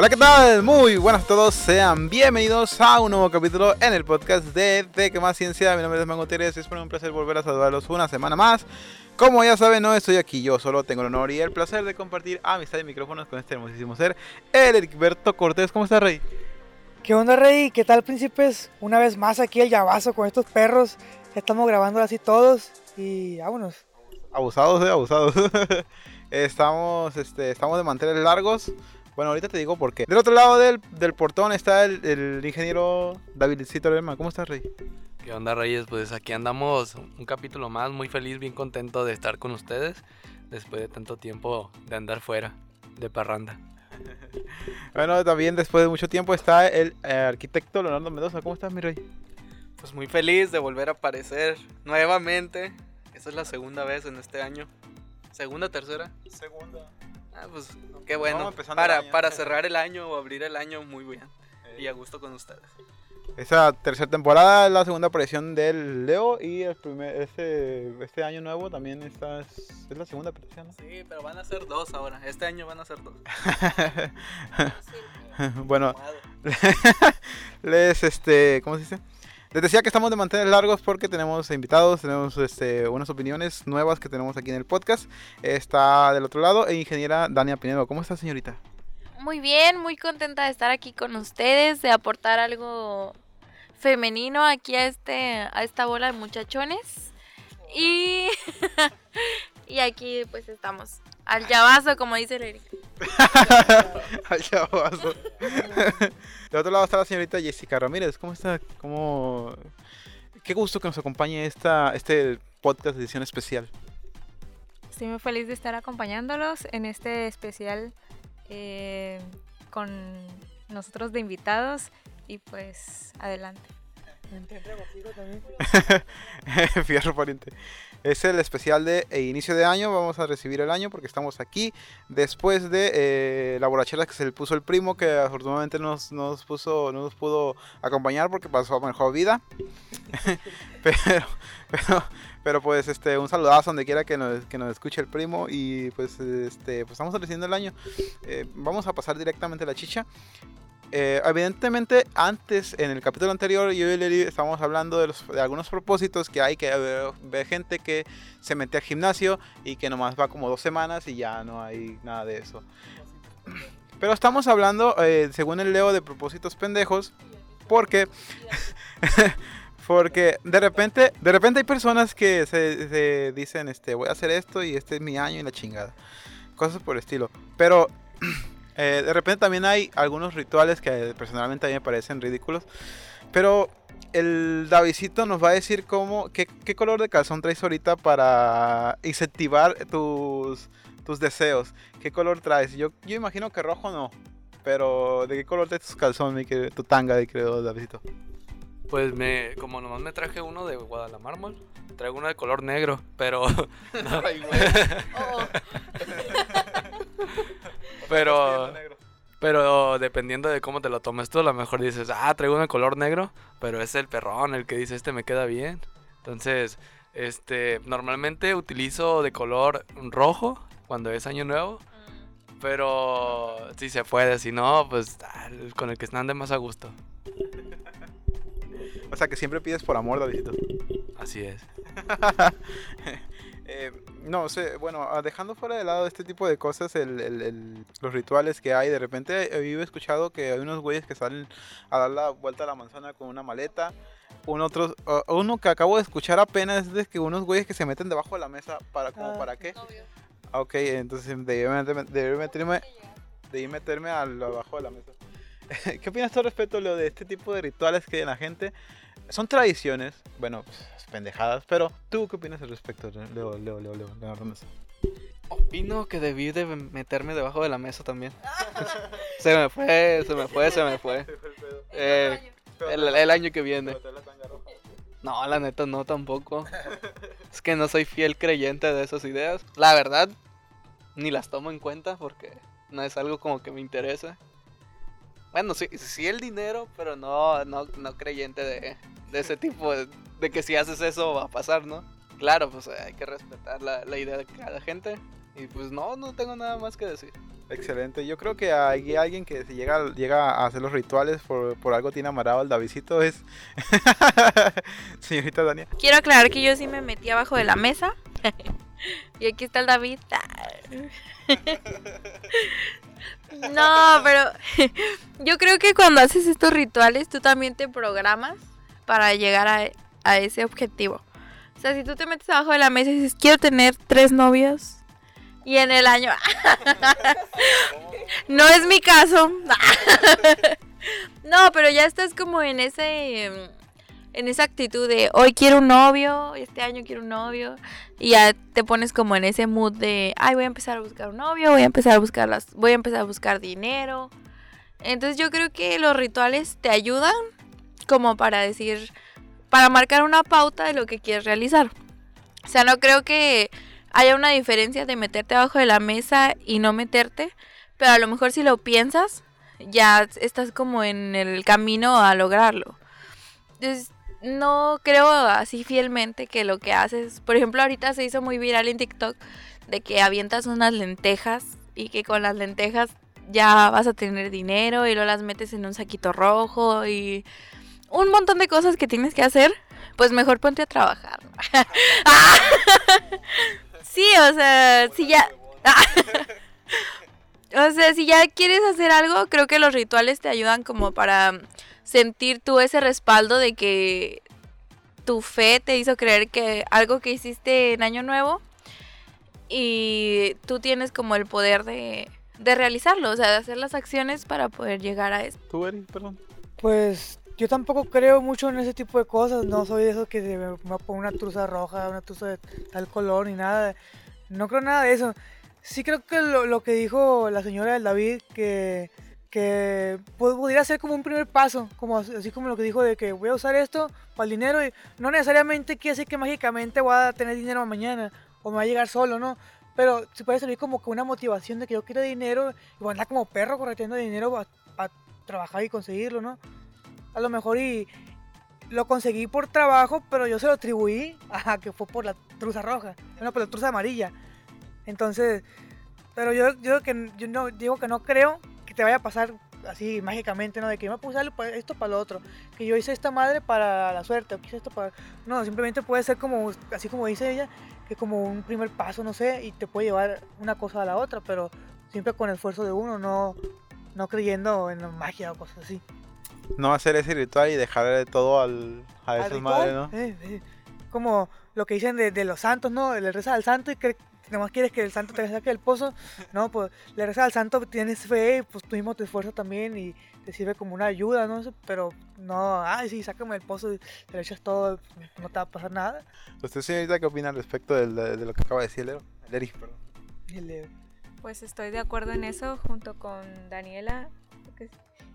Hola, ¿qué tal? Muy buenas a todos, sean bienvenidos a un nuevo capítulo en el podcast de De Que Más Ciencia. Mi nombre es Mango Térez y es un placer volver a saludarlos una semana más. Como ya saben, no estoy aquí yo, solo tengo el honor y el placer de compartir amistad y micrófonos con este hermosísimo ser, el Heriberto Cortés. ¿Cómo estás, Rey? ¿Qué onda, Rey? ¿Qué tal, príncipes? Una vez más aquí el llavazo con estos perros. Estamos grabando así todos y vámonos. Abusados, eh, abusados. estamos, este, estamos de mantener largos. Bueno, ahorita te digo por qué. Del otro lado del, del portón está el, el ingeniero Davidcito Lerma. ¿Cómo estás, Rey? ¿Qué onda, Reyes? Pues aquí andamos un capítulo más, muy feliz, bien contento de estar con ustedes después de tanto tiempo de andar fuera, de parranda. Bueno, también después de mucho tiempo está el eh, arquitecto Leonardo Mendoza. ¿Cómo estás, mi rey? Pues muy feliz de volver a aparecer nuevamente. Esta es la segunda vez en este año. ¿Segunda, tercera? Segunda. Ah, pues qué bueno. Para, para cerrar el año o abrir el año muy bien. Y a gusto con ustedes. Esa tercera temporada es la segunda aparición del Leo y el primer, este, este año nuevo también está, es, es la segunda aparición. ¿no? Sí, pero van a ser dos ahora. Este año van a ser dos. bueno, les, este, ¿cómo se dice? Les decía que estamos de mantener largos porque tenemos invitados, tenemos este, unas opiniones nuevas que tenemos aquí en el podcast. Está del otro lado, e ingeniera Dania Pinedo. ¿Cómo está, señorita? Muy bien, muy contenta de estar aquí con ustedes, de aportar algo femenino aquí a este a esta bola de muchachones. Y y aquí pues estamos al llavazo, como dice Eric. Allá abajo. Del otro lado está la señorita Jessica Ramírez. ¿Cómo está? ¿Cómo... Qué gusto que nos acompañe esta, este podcast de edición especial. Estoy muy feliz de estar acompañándolos en este especial eh, con nosotros de invitados y pues adelante. Fierro pariente. Es el especial de eh, inicio de año. Vamos a recibir el año porque estamos aquí después de eh, la borrachera que se le puso el primo, que afortunadamente nos, nos puso, no nos pudo acompañar porque pasó a mejor vida. pero, pero, pero pues este, un saludazo donde quiera que nos, que nos escuche el primo. Y pues este, pues estamos recibiendo el año. Eh, vamos a pasar directamente a la chicha. Eh, evidentemente, antes, en el capítulo anterior, yo y Leli estábamos hablando de, algunos propósitos que hay, que eh, ve gente que se mete al gimnasio y que nomás va como dos semanas y ya no hay nada de eso. Pero estamos hablando, eh, según el Leo, de propósitos pendejos, porque... Porque de repente, de repente hay personas que se, se dicen, este, voy a hacer esto y este es mi año y la chingada. Cosas por el estilo. Pero eh, de repente también hay algunos rituales que personalmente a mí me parecen ridículos. Pero el Davidcito nos va a decir cómo, qué, qué color de calzón traes ahorita para incentivar tus, tus deseos. ¿Qué color traes? Yo, yo imagino que rojo no. Pero ¿de qué color traes tus querido- tu tanga, mi querido Davidcito? Pues me, como nomás me traje uno de Guadalamármol, traigo uno de color negro, pero, Ay, güey. Oh, pero, pero dependiendo de cómo te lo tomes tú, a lo mejor dices, ah, traigo uno de color negro, pero es el perrón el que dice, este me queda bien. Entonces, este, normalmente utilizo de color rojo cuando es año nuevo, pero si se puede, si no, pues con el que ande más a gusto. O sea que siempre pides por amor, Davidcito. Así es. Eh, no sé, bueno, ah, dejando fuera de lado este tipo de cosas, el, el- el- los rituales que hay, de repente eh, yo he escuchado que hay unos güeyes que salen a dar la vuelta a la manzana con una maleta. Un otro, uno que acabo de escuchar apenas es de que unos güeyes que se meten debajo de la mesa para, como Ah, para qué. obvio. Ah, Ok, entonces debí meterme, debí meterme, debí meterme al abajo de la mesa. ¿Qué opinas tú respecto a lo de este tipo de rituales que hay en la gente? Son tradiciones, bueno, pues, pendejadas, pero ¿tú qué opinas al respecto, Leo, Leo, Leo, Leo, Leonardo Mesa? Opino que debí de meterme debajo de la mesa también. se me fue, se me fue, se me fue. Eh, el, el año que viene. No, la neta no tampoco. Es que no soy fiel creyente de esas ideas. La verdad, ni las tomo en cuenta porque no es algo como que me interesa. Bueno, sí, sí el dinero, pero no, no, no creyente de, de ese tipo, de, de que si haces eso va a pasar, ¿no? Claro, pues hay que respetar la, la idea de cada gente. Y pues no, no tengo nada más que decir. Excelente. Yo creo que hay alguien que si llega, llega a hacer los rituales por, por algo tiene amarrado al Davidcito es señorita Dania. Quiero aclarar que yo sí me metí abajo de la mesa. y aquí está el David. no, pero yo creo que cuando haces estos rituales tú también te programas para llegar a, a ese objetivo. O sea, si tú te metes abajo de la mesa y dices, quiero tener tres novios y en el año... no es mi caso. no, pero ya estás como en ese... En esa actitud de hoy quiero un novio, este año quiero un novio. Y ya te pones como en ese mood de, ay, voy a empezar a buscar un novio, voy a empezar a buscar las, voy a empezar a buscar dinero. Entonces yo creo que los rituales te ayudan como para decir, para marcar una pauta de lo que quieres realizar. O sea, no creo que haya una diferencia de meterte abajo de la mesa y no meterte, pero a lo mejor si lo piensas, ya estás como en el camino a lograrlo. Entonces, no creo así fielmente que lo que haces, por ejemplo, ahorita se hizo muy viral en TikTok de que avientas unas lentejas y que con las lentejas ya vas a tener dinero y lo las metes en un saquito rojo y un montón de cosas que tienes que hacer, pues mejor ponte a trabajar. Sí, o sea, si ya... o sea, si ya quieres hacer algo, creo que los rituales te ayudan como para sentir tú ese respaldo de que tu fe te hizo creer que algo que hiciste en Año Nuevo y tú tienes como el poder de, de realizarlo, o sea, de hacer las acciones para poder llegar a eso. ¿Tú, Eri? Perdón. Pues yo tampoco creo mucho en ese tipo de cosas, no soy de esos que me, me pongo una truza roja, una truza de tal color ni nada, no creo nada de eso. Sí creo que lo, que dijo la señora del David, que, que pudiera ser como un primer paso, como así como lo que dijo de que voy a usar esto para el dinero y no necesariamente quiere decir que mágicamente voy a tener dinero mañana o me va a llegar solo, ¿no? Pero sí puede servir como que una motivación de que yo quiero dinero y voy a andar como perro corriendo dinero para trabajar y conseguirlo, ¿no? a lo mejor y lo conseguí por trabajo, pero yo se lo atribuí a que fue por la truza roja, no por la truza amarilla. Entonces, pero yo, yo, que, yo no, digo que no creo que te vaya a pasar así mágicamente, ¿no? De que yo me puse esto para lo otro, que yo hice esta madre para la suerte, o que hice esto para... No, simplemente puede ser como, así como dice ella, que como un primer paso, no sé, y te puede llevar una cosa a la otra, pero siempre con el esfuerzo de uno, no, no creyendo en la magia o cosas así no hacer ese ritual y dejarle todo al, a esas madres, ¿no? Eh, eh, como lo que dicen de, los santos, ¿no? Le rezas al santo y que nomás quieres que el santo te saque del pozo, ¿no? Pues le rezas al santo, tienes fe, pues tú mismo te esfuerzas también y te sirve como una ayuda, ¿no? Pero no, ay, sí, sácame del pozo y te le echas todo, no te va a pasar nada. ¿Usted, señorita, qué opina al respecto de, de, lo que acaba de decir el Eri? perdón. Pues estoy de acuerdo en eso junto con Daniela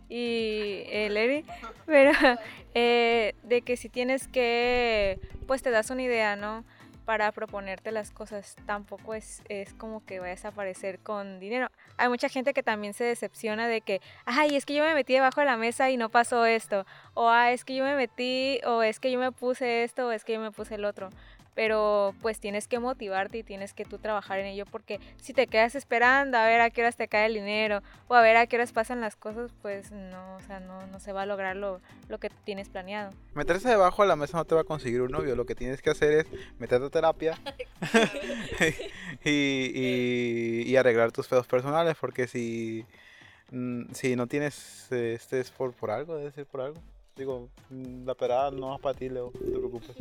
y el pero eh, de que si tienes que, pues te das una idea, ¿no? Para proponerte las cosas, tampoco es, es como que vayas a aparecer con dinero. Hay mucha gente que también se decepciona de que, ay, es que yo me metí debajo de la mesa y no pasó esto, o ah, es que yo me metí, o es que yo me puse esto, o es que yo me puse el otro pero pues tienes que motivarte y tienes que tú trabajar en ello porque si te quedas esperando a ver a qué horas te cae el dinero o a ver a qué horas pasan las cosas, pues no, o sea, no, no se va a lograr lo, lo que tienes planeado. Meterse debajo de la mesa no te va a conseguir un novio, lo que tienes que hacer es meterte a terapia y, y, arreglar tus pedos personales porque si, mm, si no tienes, este es por, por algo, debe ser por algo. Digo, la perada no es para ti, Leo, no te preocupes.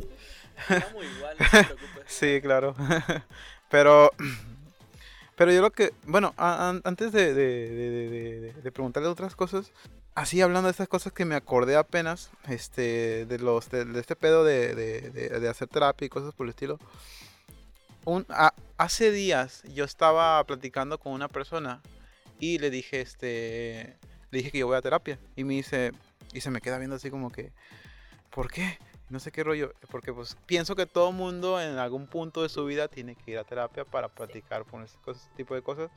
Estamos igual, no te preocupes. sí, claro. pero, pero yo lo que, bueno, antes de, de, de, preguntarle otras cosas, así hablando de estas cosas que me acordé apenas, este, de los, de, este pedo de, hacer terapia y cosas por el estilo. Un, hace días yo estaba platicando con una persona y le dije, este, le dije que yo voy a terapia y me dice, y se me queda viendo así como que, ¿por qué? No sé qué rollo, porque pues pienso que todo mundo en algún punto de su vida tiene que ir a terapia para practicar con ese, tipo de cosas.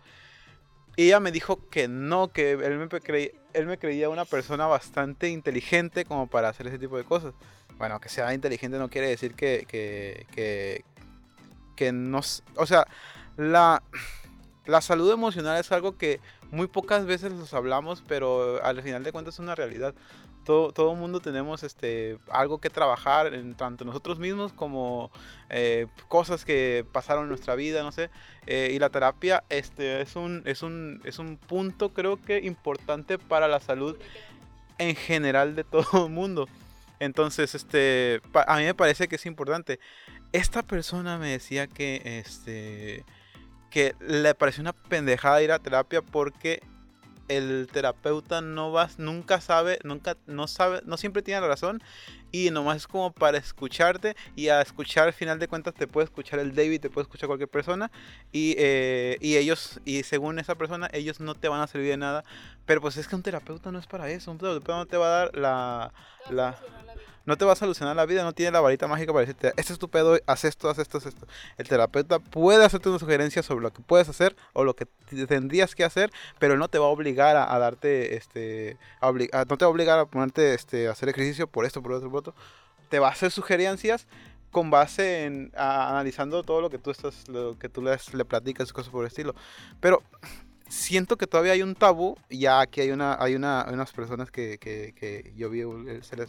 Y ella me dijo que no, que él me, creía, él me creía una persona bastante inteligente como para hacer ese tipo de cosas. Bueno, que sea inteligente no quiere decir que, que, que, que no... O sea, la la salud emocional es algo que muy pocas veces los hablamos, pero al final de cuentas es una realidad. Todo, todo mundo tenemos este, algo que trabajar, tanto nosotros mismos como eh, cosas que pasaron en nuestra vida, no sé. Eh, y la terapia este, es, un, es, un, es un punto creo que importante para la salud en general de todo el mundo. Entonces, este, a mí me parece que es importante. Esta persona me decía que, este, que le pareció una pendejada ir a terapia porque el terapeuta no va, nunca sabe, nunca, no sabe, no siempre tiene la razón y nomás es como para escucharte y a escuchar al final de cuentas te puede escuchar el David, te puede escuchar cualquier persona y, eh, y ellos, y según esa persona, ellos no te van a servir de nada, pero pues es que un terapeuta no es para eso, un terapeuta no te va a dar la... la no te va a solucionar la vida, no tiene la varita mágica para decirte, este es tu pedo, haz esto, haz esto, haz esto. El terapeuta puede hacerte una sugerencia sobre lo que puedes hacer o lo que tendrías que hacer, pero no te va a obligar a, darte, este, no te va a obligar a ponerte, este, a hacer ejercicio por esto, por otro, por otro. Te va a hacer sugerencias con base en analizando todo lo que tú estás, lo que tú les, le platicas, cosas por el estilo. Pero siento que todavía hay un tabú, ya que hay una, hay una, unas personas que, que, que yo vi, eh, se les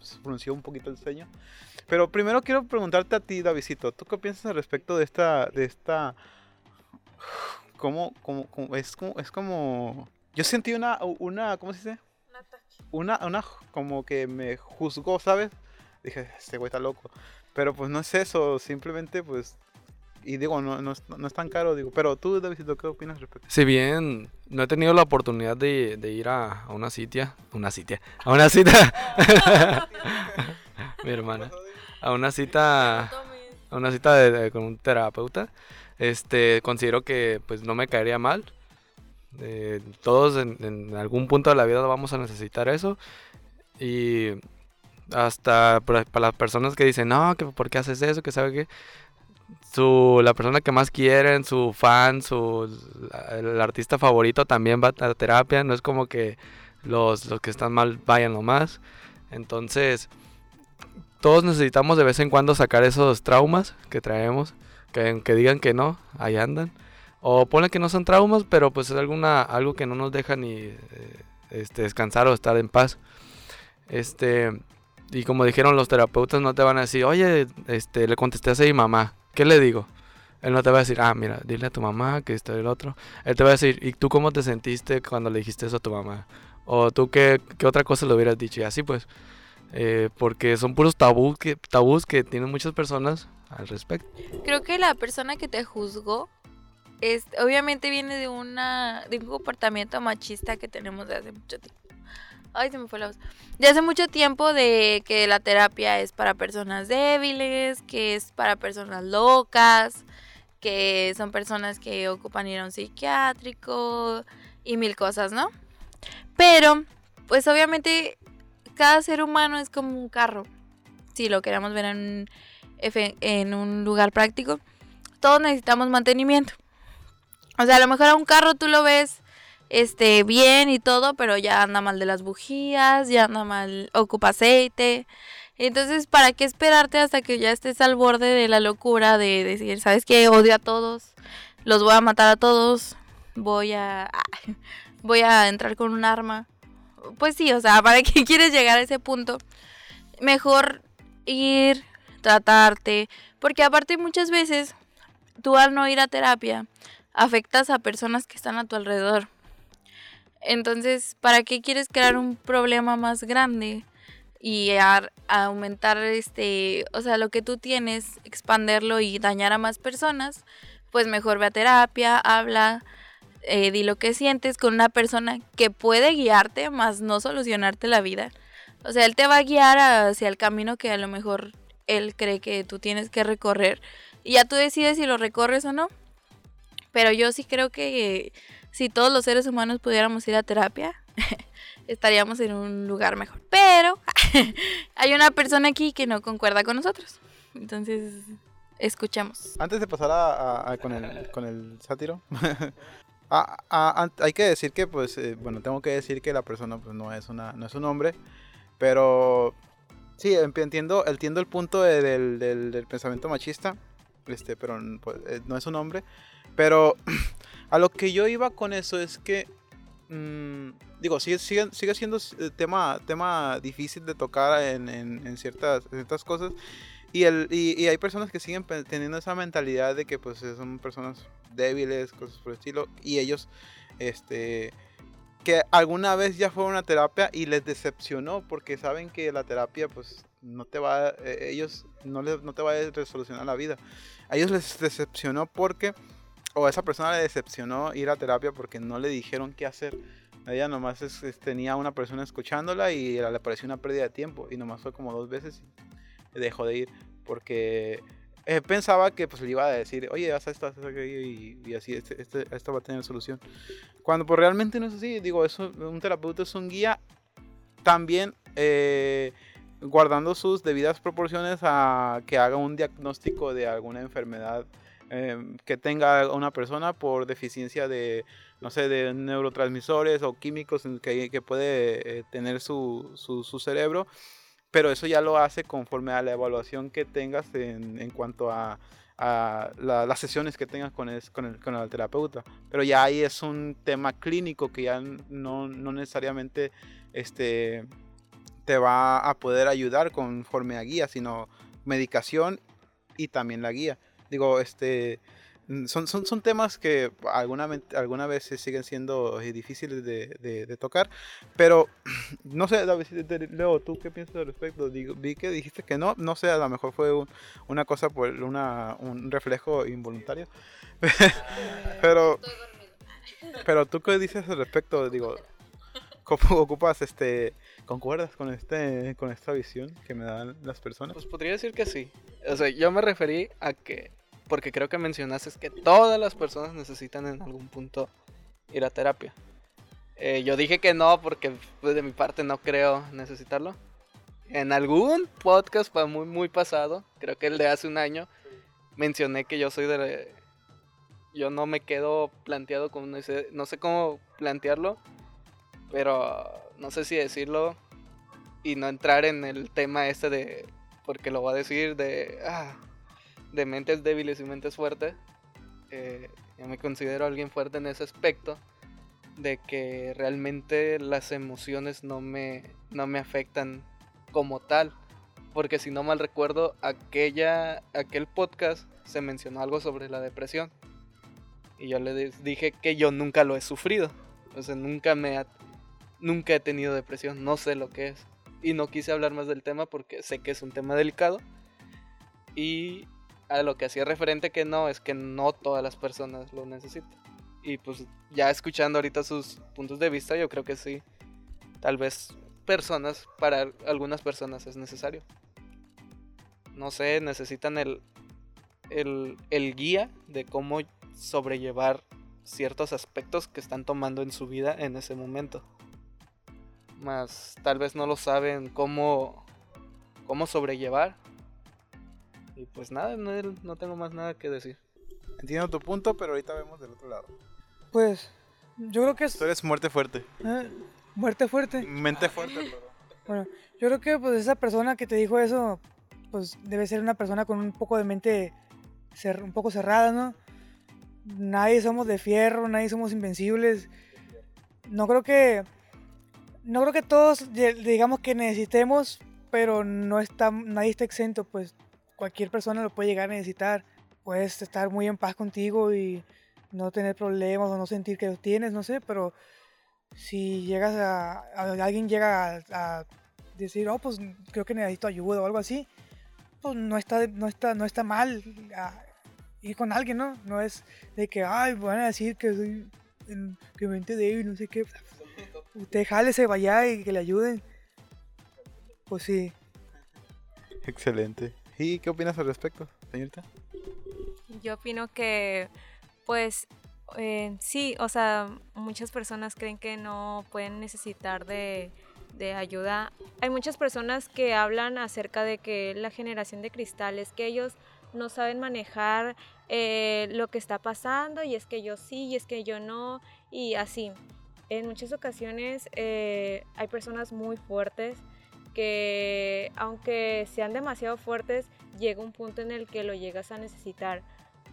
se pronunció un poquito el ceño. Pero primero quiero preguntarte a ti, Davidito, ¿tú qué piensas al respecto de esta, de esta, cómo, cómo, es como, es como, yo sentí una, una, ¿cómo se dice? Una, una, como que me juzgó, ¿sabes? Dije, este güey está loco. Pero pues no es eso, simplemente pues y digo, no, no, no, es tan caro, digo, pero tú, David, ¿qué opinas respecto? Si bien no he tenido la oportunidad de, ir a, una sitia, una sitia, a una cita, mi hermana, a una cita, a una cita de, con un terapeuta, este, considero que pues no me caería mal. Eh, todos en, en, algún punto de la vida vamos a necesitar eso y hasta para, las personas que dicen no que por qué haces eso que sabe que su, la persona que más quieren, su fan, su, el artista favorito también va a terapia. No es como que los, los que están mal vayan nomás. Entonces, todos necesitamos de vez en cuando sacar esos traumas que traemos. Que, que digan que no, ahí andan. O ponen que no son traumas, pero pues es alguna, algo que no nos deja ni eh, este, descansar o estar en paz. Este, y como dijeron los terapeutas, no te van a decir, oye, este, le contesté a mi mamá. ¿Qué le digo? Él no te va a decir, ah, mira, dile a tu mamá que esto y el otro. Él te va a decir, ¿y tú cómo te sentiste cuando le dijiste eso a tu mamá? O tú qué, qué otra cosa le hubieras dicho. Y así pues. Eh, porque son puros tabú que, tabús que tienen muchas personas al respecto. Creo que la persona que te juzgó es, obviamente viene de, una, de un comportamiento machista que tenemos desde hace mucho tiempo. Ay, se me fue la voz. De hace mucho tiempo de que la terapia es para personas débiles, que es para personas locas, que son personas que ocupan ir a un psiquiátrico y mil cosas, ¿no? Pero, pues obviamente cada ser humano es como un carro. Si lo queremos ver en, en un lugar práctico, todos necesitamos mantenimiento. O sea, a lo mejor a un carro tú lo ves este, bien y todo, pero ya anda mal de las bujías, ya anda mal, ocupa aceite. Entonces, ¿para qué esperarte hasta que ya estés al borde de la locura de decir, ¿sabes qué? Odio a todos, los voy a matar a todos, voy a... voy a entrar con un arma. Pues sí, o sea, ¿para qué quieres llegar a ese punto? Mejor ir, tratarte, porque aparte muchas veces tú al no ir a terapia afectas a personas que están a tu alrededor. Entonces, ¿para qué quieres crear un problema más grande? Y aumentar este, o sea, lo que tú tienes, expanderlo y dañar a más personas, pues mejor ve a terapia, habla, eh, di lo que sientes con una persona que puede guiarte, más no solucionarte la vida. O sea, él te va a guiar hacia el camino que a lo mejor él cree que tú tienes que recorrer. Y ya tú decides si lo recorres o no. Pero yo sí creo que si todos los seres humanos pudiéramos ir a terapia, estaríamos en un lugar mejor. Pero hay una persona aquí que no concuerda con nosotros. Entonces, escuchemos. Antes de pasar a, con, el, con el sátiro, hay que decir que, pues, eh, bueno, tengo que decir que la persona pues, no, es una, no un hombre, pero sí, entiendo, entiendo el punto del, del pensamiento machista este, pero pues, eh, no es un hombre. Pero a lo que yo iba con eso es que, mm, digo, sigue, sigue, sigue siendo eh, tema, tema difícil de tocar en, en, ciertas, ciertas cosas. Y, el, y, hay personas que siguen teniendo esa mentalidad de que pues son personas débiles, cosas por el estilo. Y ellos, este, que alguna vez ya fue una terapia y les decepcionó porque saben que la terapia pues no te va, eh, ellos no, les, no te va a resolucionar la vida. A ellos les decepcionó porque, o a esa persona le decepcionó ir a terapia porque no le dijeron qué hacer. Ella nomás tenía una persona escuchándola y le pareció una pérdida de tiempo. Y nomás fue como dos veces y dejó de ir porque eh, pensaba que pues le iba a decir, oye, haz esto, haz esto, y, y así, este, este, esto va a tener solución. Cuando pues realmente no es así, digo, eso, un terapeuta es un guía también eh, guardando sus debidas proporciones a que haga un diagnóstico de alguna enfermedad em, que tenga una persona por deficiencia de, no sé, de neurotransmisores o químicos que, que puede eh, tener su, su, cerebro. Pero eso ya lo hace conforme a la evaluación que tengas en, en cuanto a, a las sesiones que tengas con el, con, el, con el terapeuta. Pero ya ahí es un tema clínico que ya no, no necesariamente este, te va a poder ayudar conforme a guía, sino medicación y también la guía. Digo, este mm, son, son, son temas que alguna, alguna vez siguen siendo eh, difíciles de, de, tocar, pero no sé, David, Leo, ¿tú qué piensas al respecto? Digo, vi que dijiste que no, no sé, a lo mejor fue una cosa por una, un reflejo involuntario, pero, pero tú qué dices al respecto, digo, ¿cómo ocupas este ¿Concuerdas con este con esta visión que me dan las personas? Pues podría decir que sí. O sea, yo me referí a que porque creo que mencionaste que todas las personas necesitan en algún punto ir a terapia. Eh, yo dije que no porque pues, de mi parte no creo necesitarlo. En algún podcast muy muy pasado, creo que el de hace un año, mencioné que yo soy de yo no me quedo planteado con no sé, no sé cómo plantearlo, pero no sé si decirlo y no entrar en el tema este de, porque lo voy a decir, de, ah, de mentes débiles y mentes fuertes. Eh, yo me considero alguien fuerte en ese aspecto, de que realmente las emociones no me, no me afectan como tal. Porque si no mal recuerdo, aquella, aquel podcast se mencionó algo sobre la depresión. Y yo le dije que yo nunca lo he sufrido. O sea, nunca me, Nunca he tenido depresión, no sé lo que es. Y no quise hablar más del tema porque sé que es un tema delicado. Y a lo que hacía referente que no, es que no todas las personas lo necesitan. Y pues ya escuchando ahorita sus puntos de vista, yo creo que sí. Tal vez personas, para algunas personas es necesario. No sé, necesitan el, el, el guía de cómo sobrellevar ciertos aspectos que están tomando en su vida en ese momento más tal vez no lo saben cómo, cómo sobrellevar. Y pues nada, no, tengo más nada que decir. Entiendo tu punto, pero ahorita vemos del otro lado. Pues yo creo que es... Tú eres muerte fuerte. ¿Eh? Muerte fuerte. Mente fuerte. Bueno, yo creo que pues esa persona que te dijo eso, pues debe ser una persona con un poco de mente un poco cerrada, ¿no? Nadie somos de fierro, nadie somos invencibles. No creo que no creo que todos digamos que necesitemos, pero no está, nadie está exento, pues cualquier persona lo puede llegar a necesitar. Puedes estar muy en paz contigo y no tener problemas o no sentir que los tienes, no sé, pero si llegas a, alguien llega a, decir, oh, pues creo que necesito ayuda o algo así, pues no está, no está, no está mal ir con alguien, ¿no? No es de que, ay, van a decir que soy que mente débil, no sé qué usted se vaya y que le ayuden. Pues sí. Excelente. ¿Y qué opinas al respecto, señorita? Yo opino que, pues, eh, sí, o sea, muchas personas creen que no pueden necesitar de, de, ayuda. Hay muchas personas que hablan acerca de que la generación de cristales, que ellos no saben manejar eh, lo que está pasando y es que yo sí y es que yo no y así en muchas ocasiones eh, hay personas muy fuertes porque aunque sean demasiado fuertes, llega un punto en el que lo llegas a necesitar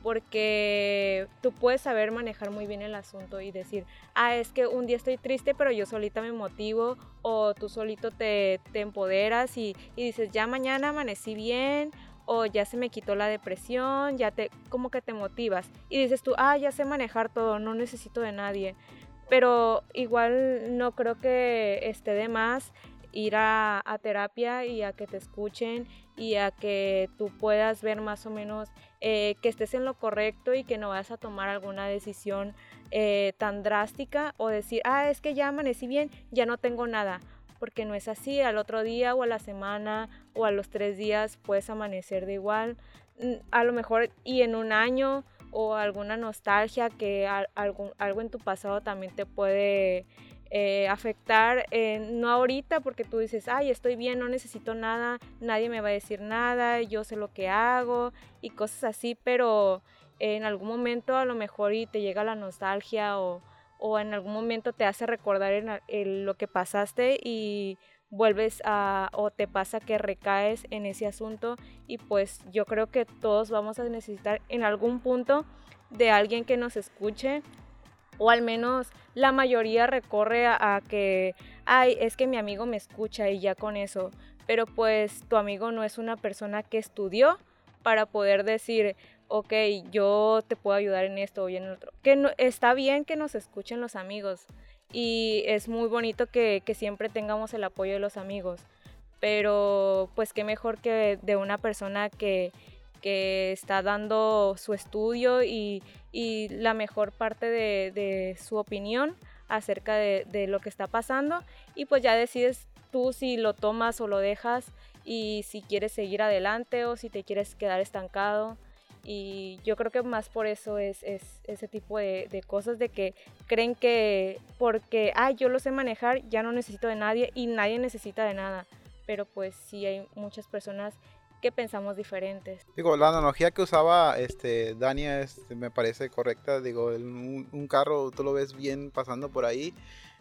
porque tú puedes saber manejar muy bien el asunto y decir, ah, es que un día estoy triste, pero yo solita me motivo, o tú solito te, empoderas y, y, dices, ya mañana amanecí bien, o ya se me quitó la depresión, ya te, como que te motivas, y dices tú, ah, ya sé manejar todo, no necesito de nadie, pero igual no creo que esté de más ir a, terapia y a que te escuchen y a que tú puedas ver más o menos eh, que estés en lo correcto y que no vayas a tomar alguna decisión eh, tan drástica o decir, ah, es que ya amanecí bien, ya no tengo nada, porque no es así, al otro día o a la semana o a los tres días puedes amanecer de igual, mm, a lo mejor y en un año o alguna nostalgia que algo, algo en tu pasado también te puede eh, afectar, eh, no ahorita porque tú dices, ay, estoy bien, no necesito nada, nadie me va a decir nada, yo sé lo que hago y cosas así, pero en algún momento a lo mejor y te llega la nostalgia o, o en algún momento te hace recordar en, lo que pasaste y vuelves a o te pasa que recaes en ese asunto y pues yo creo que todos vamos a necesitar en algún punto de alguien que nos escuche o al menos la mayoría recorre a, que, ay, es que mi amigo me escucha y ya con eso, pero pues tu amigo no es una persona que estudió para poder decir, ok, yo te puedo ayudar en esto o en otro. Que no, está bien que nos escuchen los amigos y es muy bonito que, que siempre tengamos el apoyo de los amigos, pero pues qué mejor que de una persona que, que está dando su estudio y, y la mejor parte de, su opinión acerca de, lo que está pasando. Y pues ya decides tú si lo tomas o lo dejas y si quieres seguir adelante o si te quieres quedar estancado. Y yo creo que más por eso es, es ese tipo de, de, cosas de que creen que porque ah yo lo sé manejar ya no necesito de nadie y nadie necesita de nada pero pues sí hay muchas personas que pensamos diferentes. Digo, la analogía que usaba este Dania me parece correcta. Digo, un, un, carro tú lo ves bien pasando por ahí,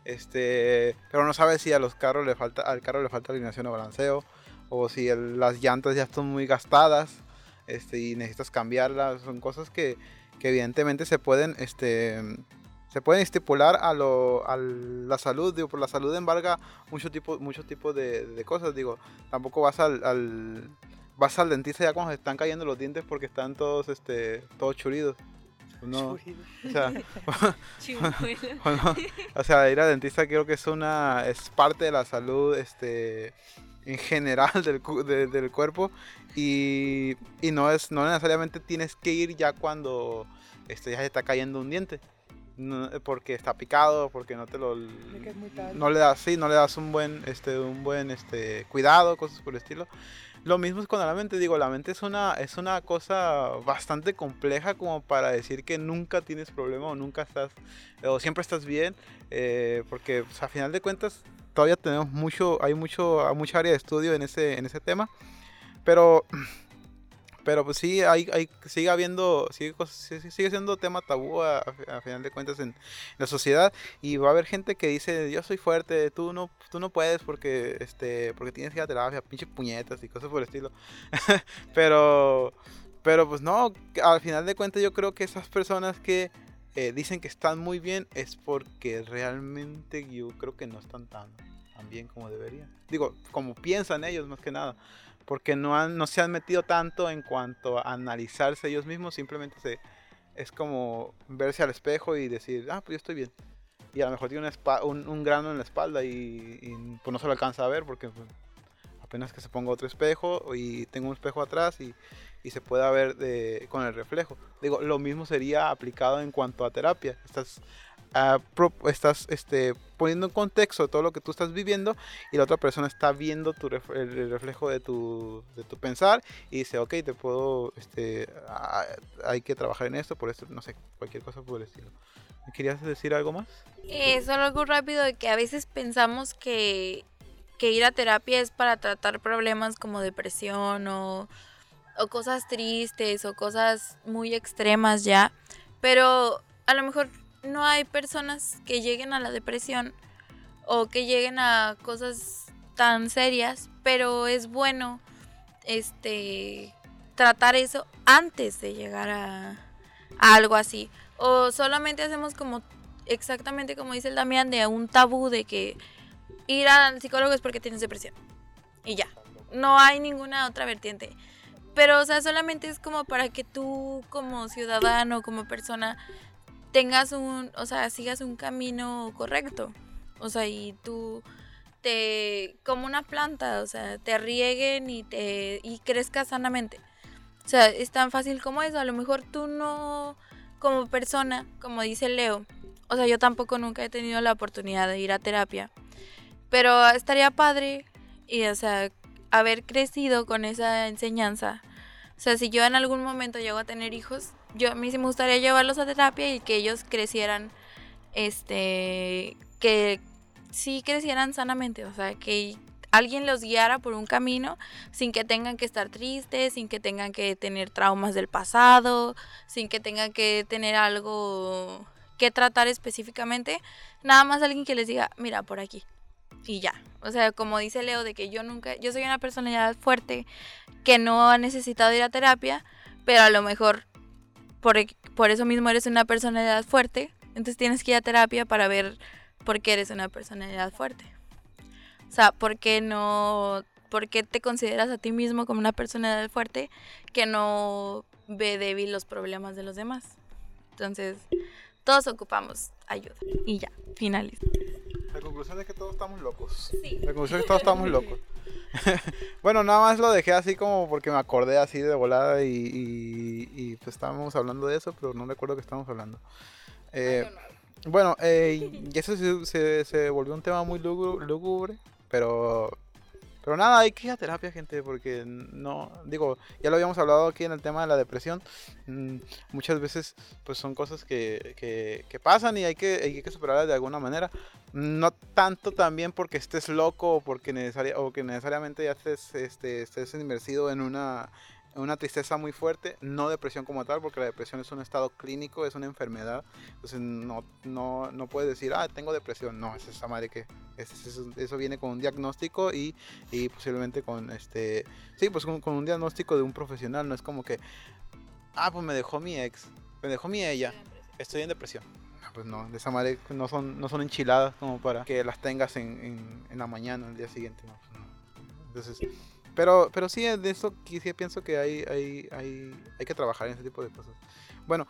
este, pero no sabes si a los carros le falta, al carro le falta alineación o balanceo, o si el, las llantas ya están muy gastadas, este, y necesitas cambiarlas. Son cosas que, que evidentemente se pueden, este, se pueden estipular a, lo, a la salud, digo, por la salud embarga mucho tipo, muchos tipos de, de, cosas, digo, tampoco vas al, al, vas al dentista ya cuando se están cayendo los dientes porque están todos, este, todos churidos. No, o sea, o sea, ir al dentista creo que es una, es parte de la salud, este, en general del, de, del cuerpo y, y, no es, no necesariamente tienes que ir ya cuando, este, ya se está cayendo un diente. No, porque está picado, porque no te lo no le das sí, no le das un buen este un buen este cuidado, cosas por el estilo. Lo mismo es con la mente, digo, la mente es una, es una cosa bastante compleja como para decir que nunca tienes problema o nunca estás, o siempre estás bien, eh, porque pues, a final de cuentas todavía tenemos mucho, hay mucho, mucha área de estudio en ese, en ese tema, pero pero pues sí, hay, hay, sigue habiendo, sigue, sigue siendo tema tabú a, final de cuentas en, la sociedad y va a haber gente que dice, yo soy fuerte, tú no, tú no puedes porque, este, porque tienes que ir a terapia, pinche puñetas y cosas por el estilo. pero, pero pues no, al final de cuentas yo creo que esas personas que eh, dicen que están muy bien es porque realmente yo creo que no están tan, tan bien como deberían. Digo, como piensan ellos más que nada porque no, han, no se han metido tanto en cuanto a analizarse ellos mismos, simplemente se, es como verse al espejo y decir, ah, pues yo estoy bien. Y a lo mejor tiene un, un, grano en la espalda y, y, pues no se lo alcanza a ver porque pues, apenas que se ponga otro espejo y tengo un espejo atrás y, y se pueda ver de, con el reflejo. Digo, lo mismo sería aplicado en cuanto a terapia. Estás estás este, poniendo en contexto todo lo que tú estás viviendo y la otra persona está viendo el reflejo de tu, pensar y dice, ok, te puedo, este, hay que trabajar en esto, por esto, no sé, cualquier cosa por el estilo. ¿Querías decir algo más? Eh, solo algo rápido de que a veces pensamos que, que ir a terapia es para tratar problemas como depresión o, o cosas tristes o cosas muy extremas ya, pero a lo mejor no hay personas que lleguen a la depresión o que lleguen a cosas tan serias pero es bueno este tratar eso antes de llegar a, a algo así. O solamente hacemos como exactamente como dice el Damián de un tabú de que ir al psicólogo es porque tienes depresión. Y ya. No hay ninguna otra vertiente. Pero, o sea, solamente es como para que tú como ciudadano, como persona, tengas un, o sea, sigas un camino correcto. O sea, y tú te, como una planta, o sea, te rieguen y te, y crezcas sanamente. O sea, es tan fácil como eso. A lo mejor tú no, como persona, como dice Leo, o sea, yo tampoco nunca he tenido la oportunidad de ir a terapia. Pero estaría padre, y, o sea, haber crecido con esa enseñanza. O sea, si yo en algún momento llego a tener hijos, yo a mí sí me gustaría llevarlos a terapia y que ellos crecieran, este, que sí crecieran sanamente, o sea, que alguien los guiara por un camino sin que tengan que estar tristes, sin que tengan que tener traumas del pasado, sin que tengan que tener algo que tratar específicamente, nada más alguien que les diga, mira, por aquí. Y ya. O sea, como dice Leo, de que yo nunca, yo soy una personalidad fuerte que no ha necesitado ir a terapia, pero a lo mejor por, por eso mismo eres una personalidad fuerte, entonces tienes que ir a terapia para ver por qué eres una personalidad fuerte. O sea, ¿por qué no, por qué te consideras a ti mismo como una personalidad fuerte que no ve débil los problemas de los demás? Entonces, todos ocupamos ayuda. Y ya, finales. La conclusión es que todos estamos locos. Sí. La conclusión es que todos estamos locos. bueno, nada más lo dejé así como porque me acordé así de volada y, pues estábamos hablando de eso, pero no recuerdo que estábamos hablando. Eh, bueno, eh, y eso se, se, volvió un tema muy lúgubre, pero pero nada, hay que ir a terapia, gente, porque no, digo, ya lo habíamos hablado aquí en el tema de la depresión. Mm, muchas veces, pues son cosas que, que, pasan y hay que, hay que superarlas de alguna manera. No tanto también porque estés loco o porque necesaria, o que necesariamente ya estés, este, estés inmersido en una, una tristeza muy fuerte, no depresión como tal, porque la depresión es un estado clínico, es una enfermedad. Entonces no, no, no puedes decir, ah, tengo depresión. No, es esa madre que eso, viene con un diagnóstico y, y, posiblemente con este, sí, pues con, un diagnóstico de un profesional. No es como que, ah, pues me dejó mi ex, me dejó mi ella, estoy en depresión. pues no, de esa manera no son, no son enchiladas como para que las tengas en, en, en la mañana, el día siguiente. No, pues no. Entonces pero, pero sí, de eso sí pienso que hay, hay, hay, hay que trabajar en ese tipo de cosas. Bueno,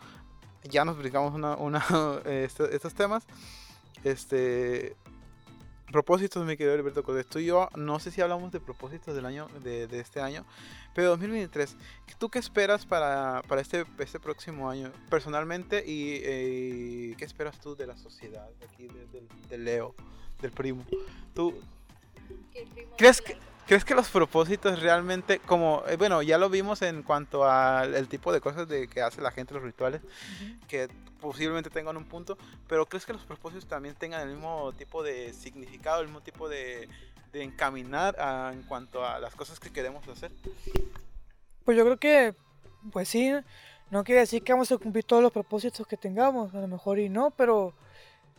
ya nos explicamos una, una este, estos temas. Este propósitos, mi querido Alberto Tú y yo, no sé si hablamos de propósitos del año, de, de este año, pero 2023, ¿tú qué esperas para, para este, este próximo año personalmente y eh, qué esperas tú de la sociedad, de aquí, de, Leo, del primo? ¿Tú crees que... ¿Crees que los propósitos realmente, como, eh, bueno, ya lo vimos en cuanto al tipo de cosas de que hace la gente, los rituales, que posiblemente tengan un punto, pero ¿crees que los propósitos también tengan el mismo tipo de significado, el mismo tipo de, encaminar en cuanto a las cosas que queremos hacer? Pues yo creo que, pues sí, no quiere decir que vamos a cumplir todos los propósitos que tengamos, a lo mejor y no, pero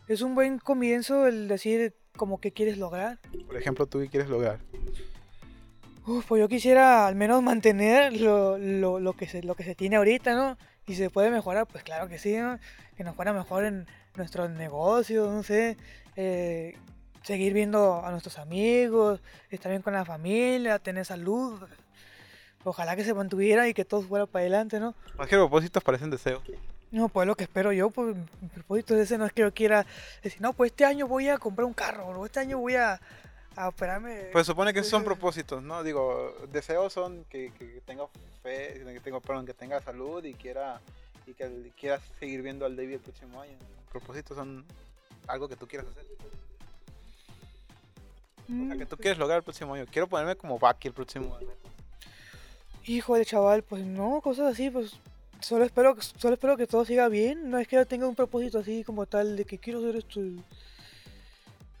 es un buen comienzo el decir como que quieres lograr. Por ejemplo, ¿tú qué quieres lograr? Pues yo quisiera al menos mantener lo, lo, lo, que se, lo que se tiene ahorita, ¿no? Y se puede mejorar, pues claro que sí, ¿no? Que nos fuera mejor en nuestros negocios, no sé. Eh, seguir viendo a nuestros amigos, estar bien con la familia, tener salud. Ojalá que se mantuviera y que todo fuera para adelante, ¿no? Más que propósitos parecen deseos. No, pues lo que espero yo, pues mi propósito de ese no es que yo quiera decir, no, pues este año voy a comprar un carro, o este año voy a Ah, espérame. Pues supone que son propósitos, ¿no? Digo, deseos son que, tenga fe, que tenga, perdón, que tenga salud y quiera y que quiera seguir viendo al David el próximo año. Propósitos son algo que tú quieras hacer. O sea, que tú mm. quieres lograr el próximo año. Quiero ponerme como Baki el próximo año. Hijo de chaval, pues no, cosas así, pues solo espero, solo espero que todo siga bien. No es que yo tenga un propósito así como tal de que quiero hacer esto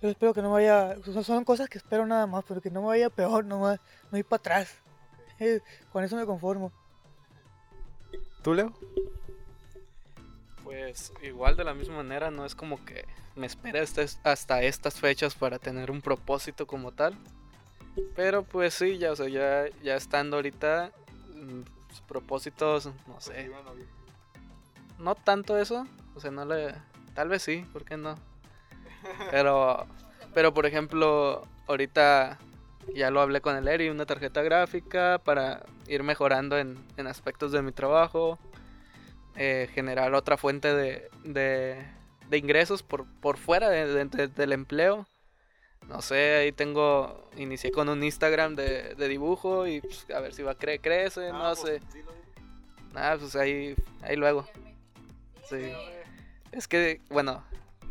yo espero que no vaya. Son cosas que espero nada más, pero que no me vaya peor, no, no ir para atrás. Eh, con eso me conformo. ¿Tú, Leo? Pues igual de la misma manera, no es como que me espera hasta, hasta estas fechas para tener un propósito como tal. Pero pues sí, ya, o sea, ya, ya estando ahorita, mm, sus propósitos, no sé. No tanto eso, o sea, no le... Tal vez sí, ¿por qué no? Pero, pero por ejemplo, ahorita ya lo hablé con el Eri, una tarjeta gráfica para ir mejorando en, en aspectos de mi trabajo, eh, generar otra fuente de, de, de ingresos por, por fuera de- de- del empleo. No sé, ahí tengo, inicié con un Instagram de, de dibujo y pues, a ver si va a cre crece, no sé. Nada, pues ahí, ahí luego. Sí. Es que, bueno,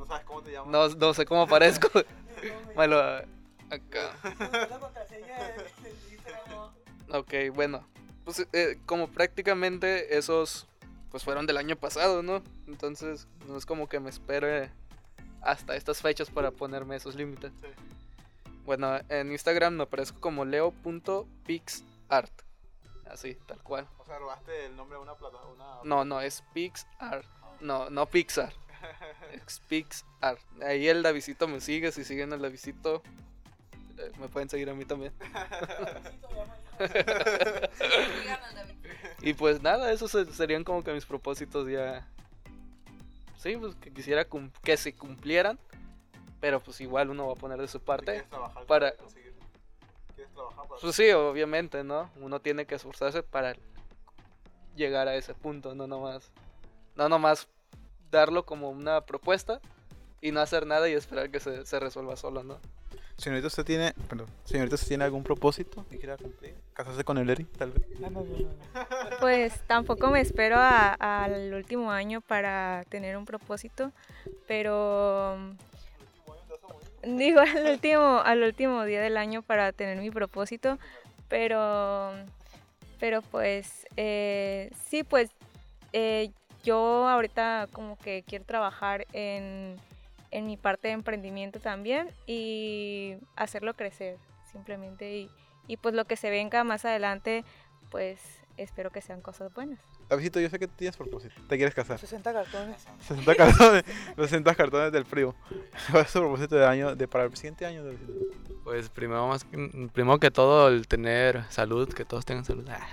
No sabes cómo te llamas. no, no sé cómo parezco. bueno, acá. Ok, bueno. Pues eh, como prácticamente esos pues fueron del año pasado, ¿no? Entonces no es como que me espere hasta estas fechas para ponerme esos límites. Bueno, en Instagram me aparezco como leo.pixart. Así, tal cual. O sea, robaste el nombre de una plataforma. No, no, es Pixart. No, no Pixar. Es Pixart. Ahí el Davidito me sigue. Si siguen al Davidito, eh, me pueden seguir a mí también. Y pues nada, esos se- serían como que mis propósitos ya. Sí, pues que quisiera que se cumplieran. Pero pues igual uno va a poner de su parte. trabajar para- conseguir. ¿Quieres trabajar para Pues sí, obviamente, ¿no? Uno tiene que esforzarse para llegar a ese punto, no nomás. No nomás darlo como una propuesta y no hacer nada y esperar que se, se resuelva solo, ¿no? Señorita, ¿usted tiene, perdón, señorita, ¿usted tiene algún propósito que quiera cumplir? ¿Casarse con el Eri, tal vez? No, no, no, no, no. Pues tampoco me espero al último año para tener un propósito, pero digo al último, al último día del año para tener mi propósito, pero, pero pues eh, sí, pues eh, yo ahorita como que quiero trabajar en, en mi parte de emprendimiento también y hacerlo crecer simplemente y, y pues lo que se venga más adelante pues espero que sean cosas buenas. Davidito, yo sé que tienes propósito. ¿Te quieres casar? 60 cartones. 60 cartones, 60 cartones del primo. ¿Cuál es tu propósito de año, de para el siguiente año, Davidito? Pues primero, más, que- primero que todo el tener salud, que todos tengan salud. Ah,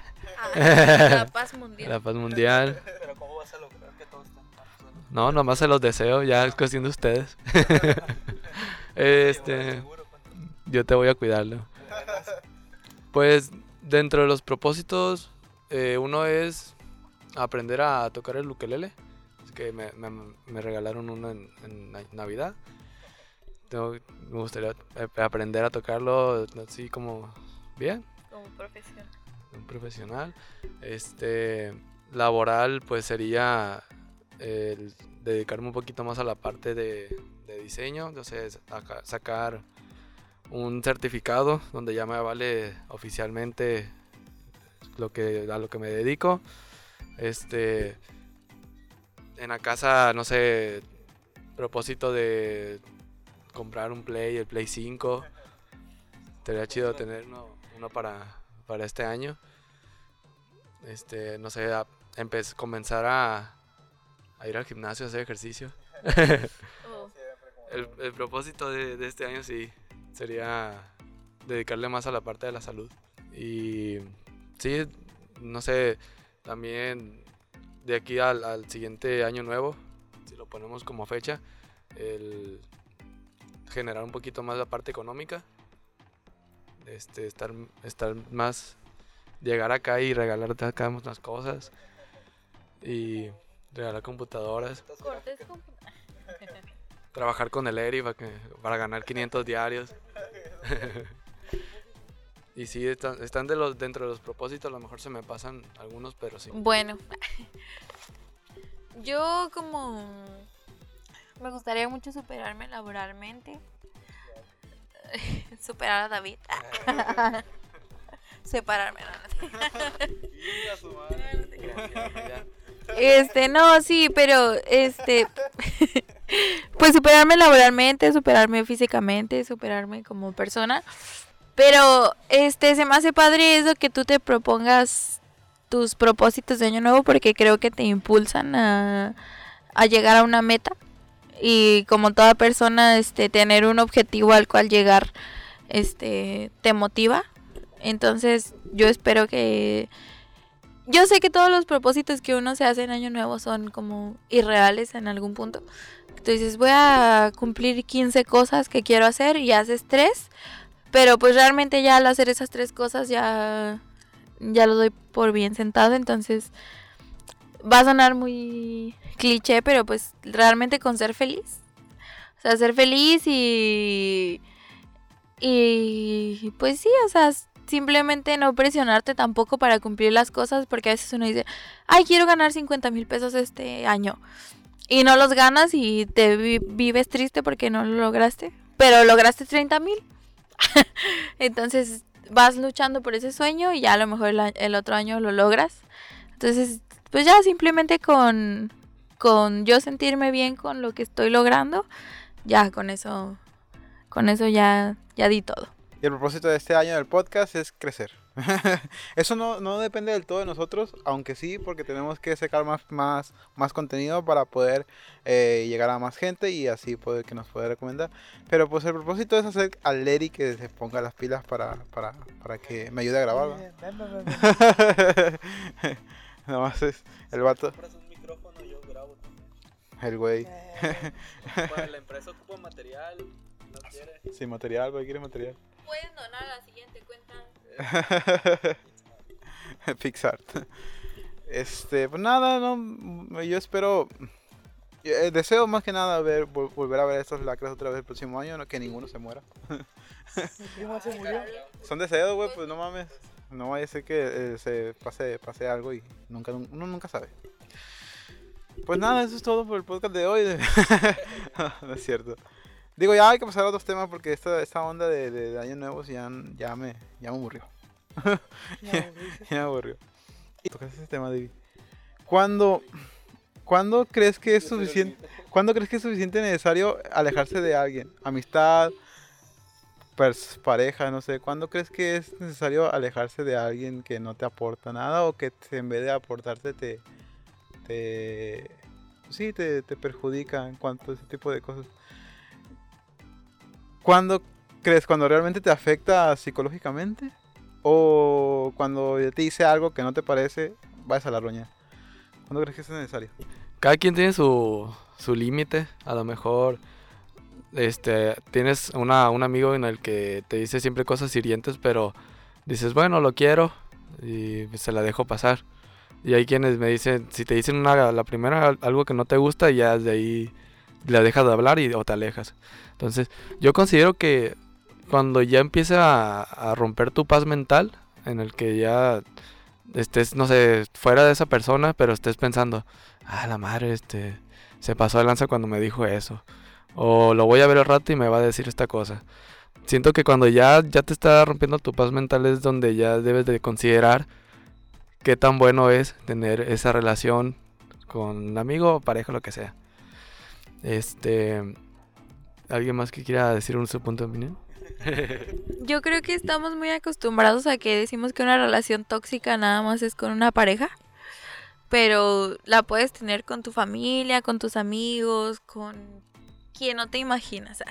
la paz mundial. La paz mundial. Pero ¿cómo vas a lograr que todos estén No, nomás se los deseo, ya es cuestión de ustedes. este, yo te voy a cuidarlo. Pues dentro de los propósitos, eh, uno es aprender a tocar el ukelele. Es que me, me- me regalaron uno en, en na- Navidad. Tengo- me gustaría aprender a tocarlo así como bien, Como profesión. un profesional. Este, laboral, pues sería el dedicarme un poquito más a la parte de, de diseño, sacar un certificado donde ya me vale oficialmente lo que a lo que me dedico. Este, en la casa, no sé, propósito de comprar un Play, el Play 5. Sería chido tener uno, uno para, para este año. Este, no sé, a- empe- comenzar a, a ir al gimnasio a hacer ejercicio. Oh, El, el propósito de, de este año sí sería dedicarle más a la parte de la salud. Y sí, no sé, también de aquí al, al siguiente año nuevo, si lo ponemos como fecha, el generar un poquito más la parte económica. Este, estar, estar más, llegar acá y regalarte acá unas cosas. Y regalar computadoras. cortes con- Trabajar con el Eri para, que, para ganar 500 diarios. y sí, están, están de los, dentro de los propósitos, a lo mejor se me pasan algunos, pero sí. Bueno, yo como me gustaría mucho superarme laboralmente. Superar a David. Separarme. no, no. Este, no, sí, pero este pues superarme laboralmente, superarme físicamente, superarme como persona. Pero este se me hace padre eso que tú te propongas tus propósitos de año nuevo porque creo que te impulsan a, a llegar a una meta y como toda persona este tener un objetivo al cual llegar este, te motiva. Entonces, yo espero que... Yo sé que todos los propósitos que uno se hace en Año Nuevo son como irreales en algún punto. Entonces, voy a cumplir 15 cosas que quiero hacer y haces tres. Pero pues realmente ya al hacer esas tres cosas ya, ya lo doy por bien sentado. Entonces, va a sonar muy cliché, pero pues realmente con ser feliz. O sea, ser feliz y... Y pues sí, o sea, simplemente no presionarte tampoco para cumplir las cosas, porque a veces uno dice, ay, quiero ganar 50 mil pesos este año. Y no los ganas y te vives triste porque no lo lograste, pero lograste 30 mil. Entonces vas luchando por ese sueño y ya a lo mejor el, el otro año lo logras. Entonces pues ya simplemente con, con yo sentirme bien con lo que estoy logrando, ya con eso, con eso ya, ya di todo. Y el propósito de este año del podcast es crecer. Eso no, no, depende del todo de nosotros, aunque sí, porque tenemos que sacar más, más, más contenido para poder eh, llegar a más gente y así poder que nos pueda recomendar. Pero pues el propósito es hacer al Leri que se ponga las pilas para, para, para que me ayude a grabar. Nada más es el vato. El güey. Para la empresa ocupa material. No quiere. Sí, material, güey, quiere material. Puedes donar a la siguiente cuenta. Pixar. Este, pues nada, no, yo espero, eh, deseo más que nada ver, volver a ver estos lacras otra vez el próximo año, no, que ninguno se muera. se murió? Son deseos, güey, pues no mames. No vaya a ser que eh, se pase, pase algo y nunca, uno nunca sabe. Pues nada, eso es todo por el podcast de hoy. no es cierto. Digo, ya hay que pasar a otros temas porque esta, esta onda de, de, años nuevos ya, ya, me, ya me aburrió. ya, me aburrió. ¿Y tocas ese tema, David? ¿Cuándo, ¿Cuándo crees que es suficiente? ¿Cuándo crees que es suficiente necesario alejarse de alguien? Amistad, pareja, no sé, ¿cuándo crees que es necesario alejarse de alguien que no te aporta nada o que en vez de aportarte te, te sí, te, te, perjudica en cuanto a ese tipo de cosas? ¿Cuándo crees? ¿Cuando realmente te afecta psicológicamente? ¿O cuando te dice algo que no te parece, vas a la roña? ¿Cuándo crees que es necesario? Cada quien tiene su, su límite, a lo mejor este, tienes una, un amigo en el que te dice siempre cosas hirientes, pero dices, bueno, lo quiero y se la dejo pasar. Y hay quienes me dicen, si te dicen una, la primera algo que no te gusta, ya de ahí la dejas de hablar y, o te alejas. Entonces, yo considero que cuando ya empieza a, romper tu paz mental, en el que ya estés, no sé, fuera de esa persona, pero estés pensando, ah, la madre, este, se pasó de lanza cuando me dijo eso o lo voy a ver al rato y me va a decir esta cosa. Siento que cuando ya, ya te está rompiendo tu paz mental es donde ya debes de considerar qué tan bueno es tener esa relación con un amigo o pareja, lo que sea. Este, ¿alguien más que quiera decir un su punto de opinión? Yo creo que estamos muy acostumbrados a que decimos que una relación tóxica nada más es con una pareja, pero la puedes tener con tu familia, con tus amigos, con quien no te imaginas,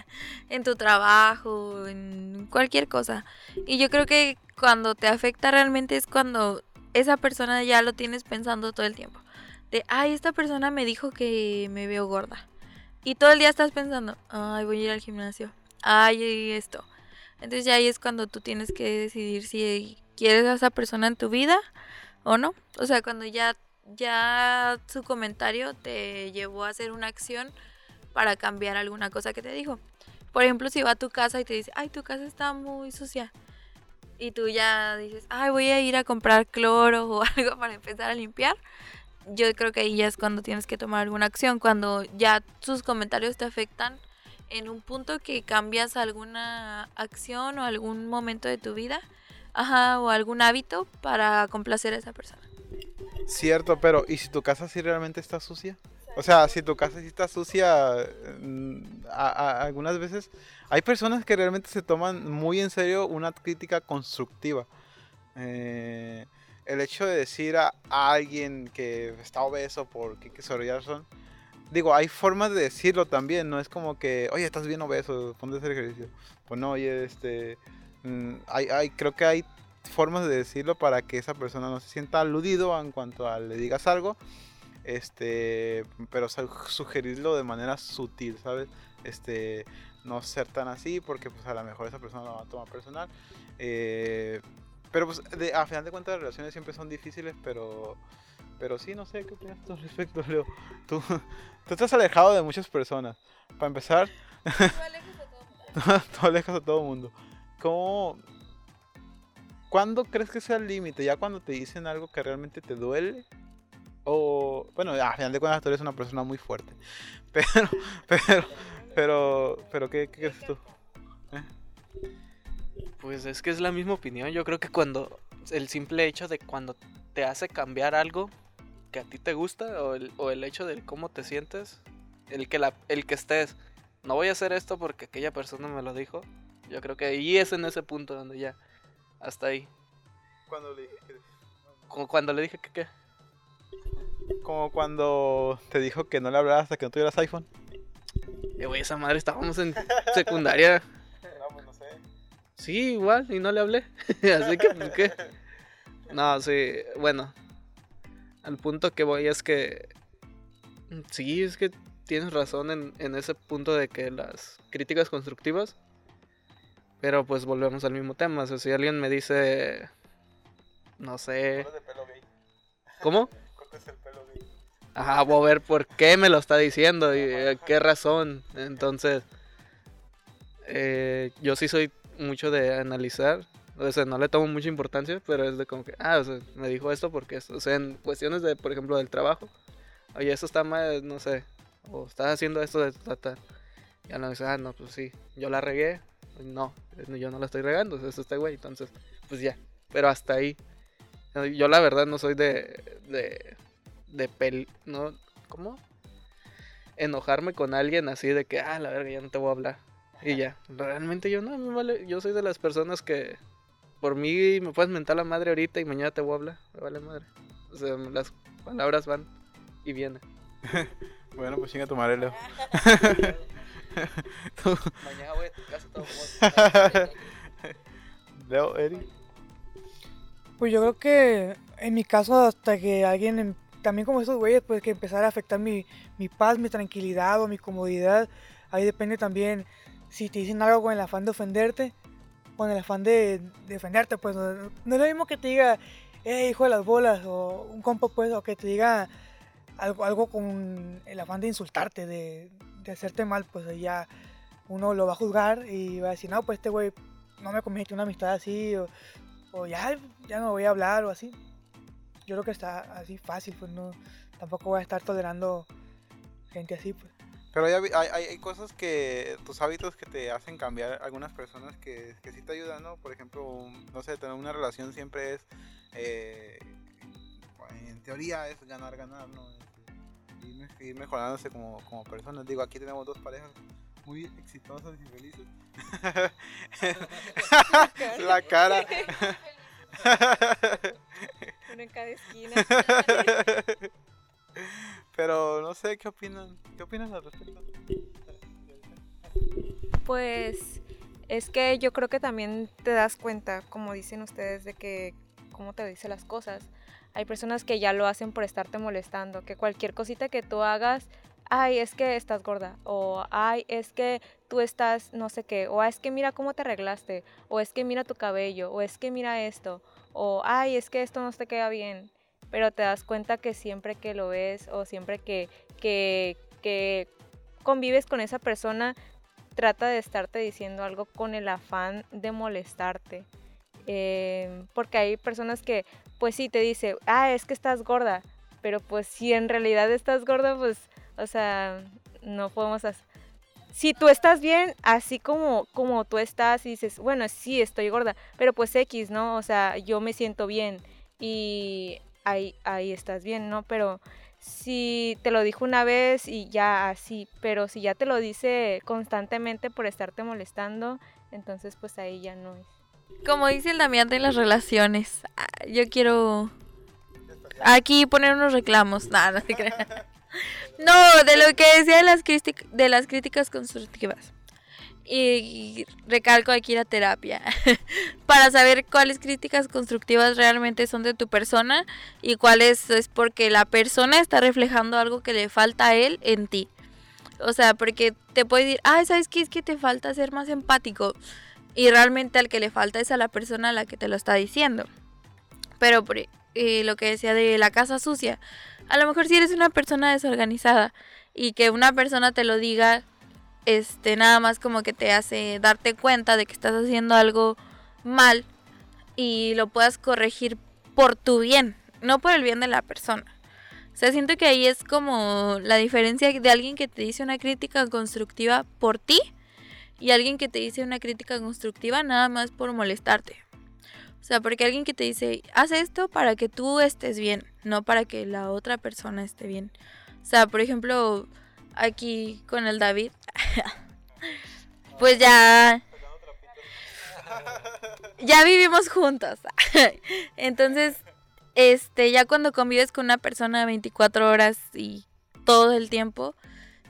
en tu trabajo, en cualquier cosa. Y yo creo que cuando te afecta realmente es cuando esa persona ya lo tienes pensando todo el tiempo. De, ay, esta persona me dijo que me veo gorda. Y todo el día estás pensando, ay, voy a ir al gimnasio. Ay, esto. Entonces ya ahí es cuando tú tienes que decidir si quieres a esa persona en tu vida o no. O sea, cuando ya, ya su comentario te llevó a hacer una acción para cambiar alguna cosa que te dijo. Por ejemplo, si va a tu casa y te dice, ay, tu casa está muy sucia. Y tú ya dices, ay, voy a ir a comprar cloro o algo para empezar a limpiar. Yo creo que ahí ya es cuando tienes que tomar alguna acción, cuando ya sus comentarios te afectan en un punto que cambias alguna acción o algún momento de tu vida, ajá, o algún hábito para complacer a esa persona. Cierto, pero ¿y si tu casa sí realmente está sucia? O sea, si tu casa sí está sucia, mm, algunas veces hay personas que realmente se toman muy en serio una crítica constructiva. Eh, el hecho de decir a, alguien que está obeso por Kike son digo, hay formas de decirlo también, no es como que, oye, estás bien obeso, ponte a hacer ejercicio. Pues no, oye, este, mm, hay, hay, creo que hay formas de decirlo para que esa persona no se sienta aludido en cuanto a le digas algo, este, pero sugerirlo de manera sutil, ¿sabes? Este, no ser tan así porque pues a lo mejor esa persona lo va a tomar personal. Eh, pero pues de, a final de cuentas las relaciones siempre son difíciles, pero pero sí, no sé qué opinas tú al respecto, Leo. Tú, tú estás alejado de muchas personas. Para empezar, tú alejas a todo el mundo. ¿Cómo, ¿Cuándo crees que sea el límite? ¿Ya cuando te dicen algo que realmente te duele? O, bueno, a final de cuentas tú eres una persona muy fuerte. Pero, pero, pero, pero, ¿qué, crees tú? ¿Eh? Pues es que es la misma opinión. Yo creo que cuando el simple hecho de cuando te hace cambiar algo que a ti te gusta o el, o el hecho de cómo te sientes, el que, la, el que estés, no voy a hacer esto porque aquella persona me lo dijo. Yo creo que ahí es en ese punto donde ya hasta ahí. Cuando le dije que... Como cuando le dije que qué. Como cuando te dijo que no le hablaras hasta que no tuvieras iPhone. Eh, güey, esa madre estábamos en secundaria. Sí, igual, y no le hablé. Así que, pues, ¿qué? No, sí, bueno. Al punto que voy es que. Sí, es que tienes razón en, en ese punto de que las críticas constructivas pero pues volvemos al mismo tema. O sea, si alguien me dice. No sé. ¿Cómo? Ajá, voy a ver por qué me lo está diciendo y eh, qué razón. Entonces, eh, yo sí soy mucho de analizar. O sea, no le tomo mucha importancia, pero es de como que, ah, o sea, me dijo esto porque, o sea, en cuestiones de, por ejemplo, del trabajo. Oye, eso está mal, no sé. O estás haciendo esto de tratar. No dice, ah, no, pues sí, yo la regué, no, yo no la estoy regando, eso está güey, entonces, pues ya, pero hasta ahí. Yo la verdad no soy de, de, de pel, no, ¿cómo? Enojarme con alguien así de que, ah, la verga, ya no te voy a hablar. Y ya, realmente yo no, me vale, yo soy de las personas que por mí me puedes mentar la madre ahorita y mañana te voy a hablar, me vale madre. O sea, las palabras van y vienen. bueno, pues chinga tu madre, Leo. Mañana voy a tu casa todo Leo, Eri. Pues yo creo que en mi caso, hasta que alguien, em, también como esos güeyes, pues que empezara a afectar mi, mi paz, mi tranquilidad o mi comodidad, ahí depende también si te dicen algo con el afán de ofenderte, con el afán de, defenderte, pues no, es lo mismo que te diga, eh, hijo de las bolas, o un compa, pues, o que te diga algo, algo con el afán de insultarte, de, hacerte mal, pues ya uno lo va a juzgar y va a decir, no, pues este güey no me convierte una amistad así, o, ya, ya no voy a hablar o así. Yo creo que está así fácil, pues no, tampoco voy a estar tolerando gente así, pues. Pero hay, hay, hay, cosas que, tus hábitos que te hacen cambiar algunas personas que, que sí te ayudan, ¿no? Por ejemplo, no sé, tener una relación siempre es, eh, en teoría es ganar, ganar, ¿no? ir mejorándose como, como personas. Digo, aquí tenemos dos parejas muy exitosas y felices. La cara. Uno en cada esquina. Pero no sé, ¿qué opinan? ¿Qué opinan al respecto? Pues es que yo creo que también te das cuenta, como dicen ustedes, de que cómo te dice las cosas. Hay personas que ya lo hacen por estarte molestando, que cualquier cosita que tú hagas, ay, es que estás gorda, o ay, es que tú estás no sé qué, o es que mira cómo te arreglaste, o es que mira tu cabello, o es que mira esto, o ay, es que esto no te queda bien. Pero te das cuenta que siempre que lo ves o siempre que, que, que convives con esa persona, trata de estarte diciendo algo con el afán de molestarte. Eh, porque hay personas que pues sí te dice, ah, es que estás gorda, pero pues si en realidad estás gorda, pues, o sea, no podemos hacer... Si tú estás bien, así como, como tú estás y dices, bueno, sí, estoy gorda, pero pues X, ¿no? O sea, yo me siento bien y ahí, ahí estás bien, ¿no? Pero si te lo dijo una vez y ya así, pero si ya te lo dice constantemente por estarte molestando, entonces pues ahí ya no es. Como dice el Damián de las relaciones, ah, yo quiero aquí poner unos reclamos. Nada, no te creas. No, de lo que decía de las, crític- de las críticas constructivas. Y recalco aquí la terapia. Para saber cuáles críticas constructivas realmente son de tu persona y cuáles es porque la persona está reflejando algo que le falta a él en ti. O sea, porque te puede decir, ay, ¿sabes qué? Es que te falta ser más empático. Y realmente al que le falta es a la persona a la que te lo está diciendo. Pero eh, lo que decía de la casa sucia. A lo mejor si eres una persona desorganizada y que una persona te lo diga, este, nada más como que te hace darte cuenta de que estás haciendo algo mal y lo puedas corregir por tu bien, no por el bien de la persona. O sea, siento que ahí es como la diferencia de alguien que te dice una crítica constructiva por ti y alguien que te dice una crítica constructiva nada más por molestarte. O sea, porque alguien que te dice, haz esto para que tú estés bien, no para que la otra persona esté bien. O sea, por ejemplo, aquí con el David, pues ya... Ya vivimos juntos. Entonces, este, ya cuando convives con una persona 24 horas y todo el tiempo,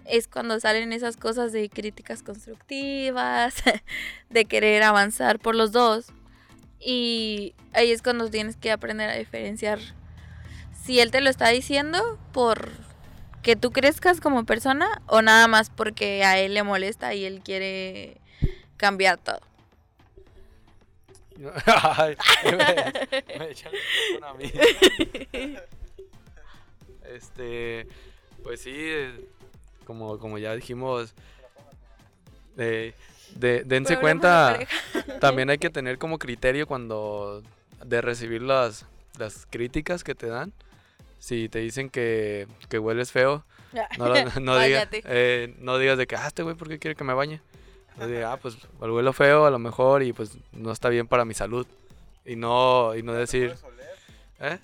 es cuando salen esas cosas de críticas constructivas, de querer avanzar por los dos. Y ahí es cuando tienes que aprender a diferenciar si él te lo está diciendo por que tú crezcas como persona o nada más porque a él le molesta y él quiere cambiar todo. Ay, me, me echan a mí. Este, pues sí, eh, como, como ya dijimos, eh, de, dense cuenta, también hay que tener como criterio cuando de recibir las, las críticas que te dan. Si te dicen que, que hueles feo, no, no, digas, Báñate. eh, no digas de que, ah, este güey, ¿por qué quiere que me bañe? No digas, ah, pues huelo feo a lo mejor y pues no está bien para mi salud. Y no, y no decir, ¿eh?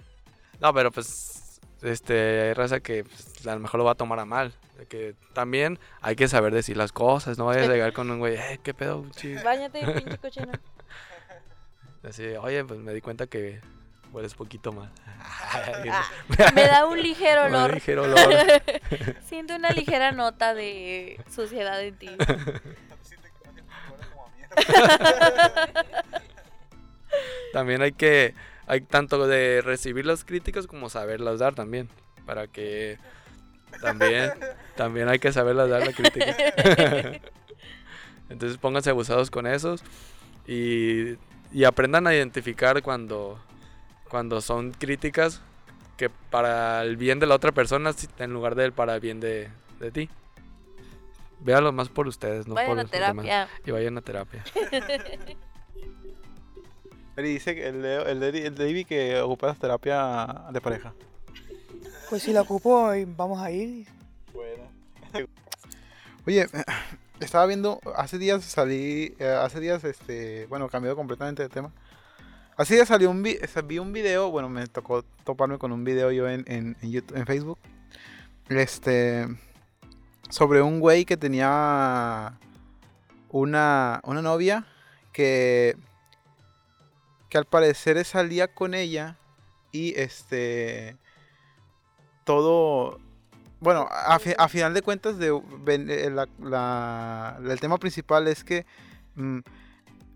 No, pero pues, este, hay raza que pues, a lo mejor lo va a tomar a mal. De que también hay que saber decir las cosas, no vayas a llegar con un güey, eh, ¿qué pedo? chi-?" Báñate, pinche cochino. Así, oye, pues me di cuenta que hueles poquito mal. Ah, me da un ligero Un olor. ligero olor. Siento una ligera nota de suciedad en ti. También hay que, hay tanto de recibir las críticas como saberlas dar también. Para que también, también hay que saberlas dar la crítica. Entonces pónganse abusados con esos y, y aprendan a identificar cuando, cuando son críticas que para el bien de la otra persona en lugar del para el bien de, de ti. Véalo más por ustedes, no Vayan por a los demás. terapia. Y vayan a terapia. Eri dice que el, Leo- el, el David que ocupas terapia de pareja. Pues si la ocupo, y vamos a ir. Oye, estaba viendo, hace días salí, eh, hace días, este, bueno, cambió completamente de tema. Hace días salió un, vi- un video, bueno, me tocó toparme con un video yo en, en, YouTube- en Facebook, este, sobre un güey que tenía una, una novia que, que al parecer salía con ella y este, todo, bueno, a, fi- a final de cuentas, de, eh, la- el tema principal es que mm,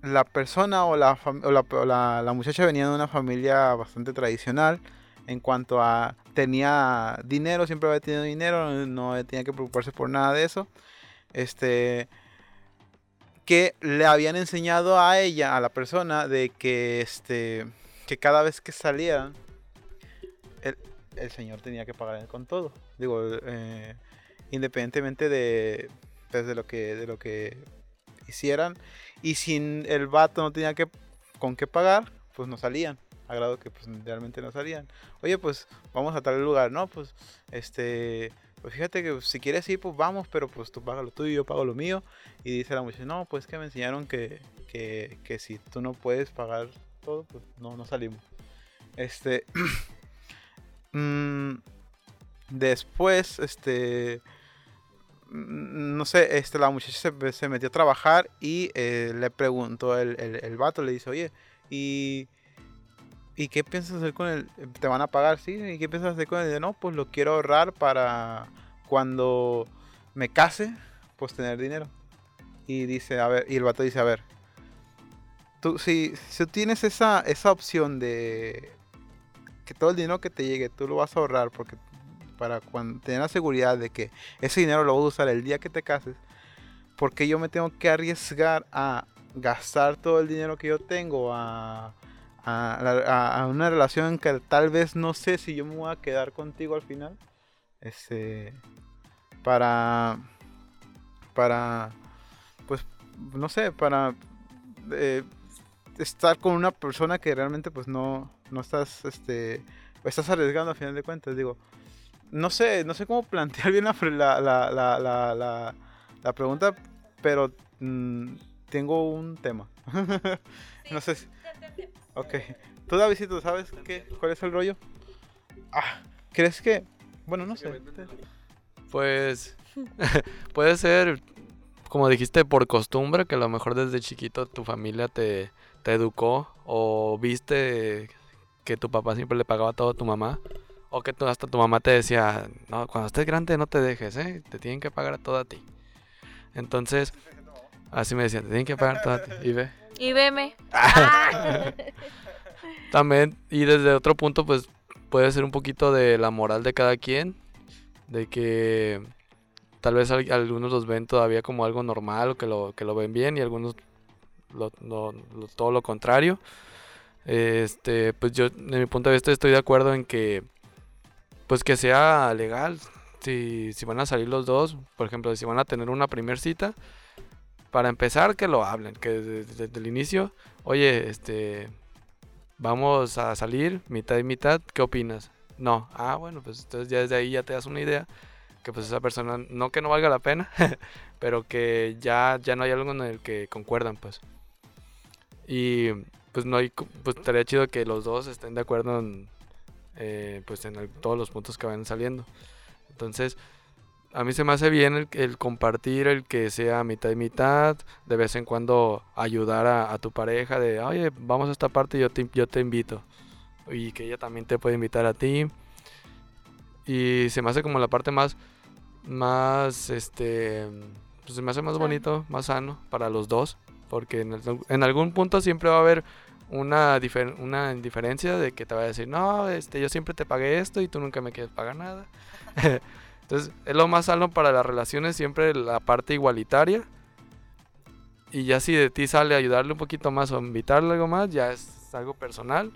la persona o, la, o la, la- muchacha venía de una familia bastante tradicional en cuanto a tenía dinero, siempre había tenido dinero, no, tenía que preocuparse por nada de eso. Este que le habían enseñado a ella, a la persona, de que este que cada vez que salieran el, el señor tenía que pagar con todo. Digo, eh, independientemente de, pues, lo que de lo que hicieran y sin el vato no tenía que con qué pagar, pues no salían. A grado que pues realmente no salían. Oye, pues vamos a tal lugar, ¿no? Pues este pues fíjate que si quieres ir, pues vamos, pero pues tú pagas lo tuyo y yo pago lo mío. Y dice la muchacha, no, pues que me enseñaron que, que, que si tú no puedes pagar todo, pues no, no salimos. Este. mm, después, este. Mm, No sé, este, la muchacha se, metió a trabajar y eh, le preguntó el, el, el vato, le dice, oye, ¿y, ¿y qué piensas hacer con el? ¿Te van a pagar? Sí, ¿y qué piensas hacer con el? dinero? No, pues lo quiero ahorrar para cuando me case, pues tener dinero. Y dice, a ver, y el vato dice, a ver, tú, si, si tienes esa, esa opción de que todo el dinero que te llegue, tú lo vas a ahorrar porque para tener la seguridad de que ese dinero lo vas a usar el día que te cases, porque yo me tengo que arriesgar a gastar todo el dinero que yo tengo a, a, una relación que tal vez no sé si yo me voy a quedar contigo al final. Este, para, para, pues, no sé, para eh, estar con una persona que realmente pues no, no estás, este, estás arriesgando a final de cuentas, digo. No sé, no sé cómo plantear bien la, la, la, la pregunta, pero mm, tengo un tema. no sé si... Ok. ¿Tú, Davidito, sabes qué, cuál es el rollo? Ah, ¿crees que...? Bueno, no sé. Pues... puede ser, como dijiste, por costumbre, que a lo mejor desde chiquito tu familia te, te educó o viste que tu papá siempre le pagaba todo a tu mamá. O que tú, hasta tu mamá te decía, no, cuando estés grande no te dejes, ¿eh? Te tienen que pagar todo a ti. Entonces, así me decían, te tienen que pagar todo a ti. Y ve. Y veme. También, y desde otro punto, pues puede ser un poquito de la moral de cada quien. De que tal vez algunos los ven todavía como algo normal o que lo, que lo ven bien y algunos todo lo contrario. Este, pues yo, de mi punto de vista, estoy de acuerdo en que, pues que sea legal, si, si van a salir los dos, por ejemplo, si van a tener una primer cita, para empezar que lo hablen, que desde, el inicio, oye, este, vamos a salir mitad y mitad, ¿qué opinas? No, ah, bueno, pues entonces ya desde ahí ya te das una idea que pues esa persona, no que no valga la pena, pero que ya, ya no hay algo en el que concuerdan, pues. Y pues no hay, pues estaría chido que los dos estén de acuerdo en, eh, pues en todos los puntos que van saliendo. Entonces, a mí se me hace bien el, compartir, el que sea mitad y mitad, de vez en cuando ayudar a, tu pareja de, oye, vamos a esta parte, yo te, yo te invito. Y que ella también te puede invitar a ti. Y se me hace como la parte más, más, este, pues se me hace más bonito, más sano para los dos. Porque en, en algún punto siempre va a haber una, una diferencia de que te va a decir, no, este, yo siempre te pagué esto y tú nunca me quieres pagar nada. Entonces, es lo más sano para las relaciones, siempre la parte igualitaria. Y ya si de ti sale ayudarle un poquito más o invitarle algo más, ya es algo personal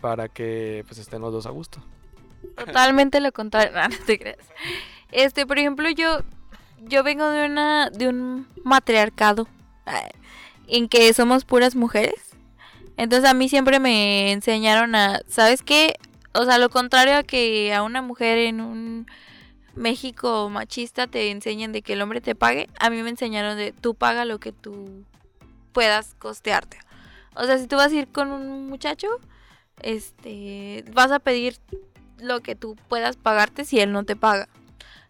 para que pues estén los dos a gusto. Totalmente lo contrario, no, te. Este, por ejemplo, yo yo vengo de una de un matriarcado en que somos puras mujeres. Entonces a mí siempre me enseñaron a, ¿sabes qué? O sea, lo contrario a que a una mujer en un México machista te enseñan de que el hombre te pague, a mí me enseñaron de tú paga lo que tú puedas costearte. O sea, si tú vas a ir con un muchacho, este, vas a pedir lo que tú puedas pagarte si él no te paga.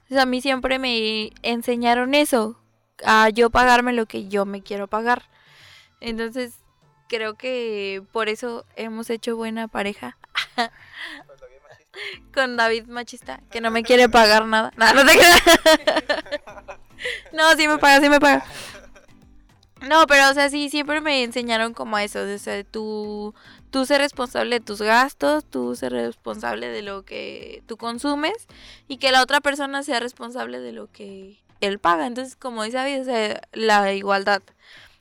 Entonces a mí siempre me enseñaron eso, a yo pagarme lo que yo me quiero pagar. Entonces creo que por eso hemos hecho buena pareja. Con David machista, que no me quiere pagar nada. No, no te No, sí me paga, sí me paga. No, pero o sea, sí, siempre me enseñaron como a eso. O sea, tú, tú ser responsable de tus gastos, tú ser responsable de lo que tú consumes y que la otra persona sea responsable de lo que él paga. Entonces, como dice David, la igualdad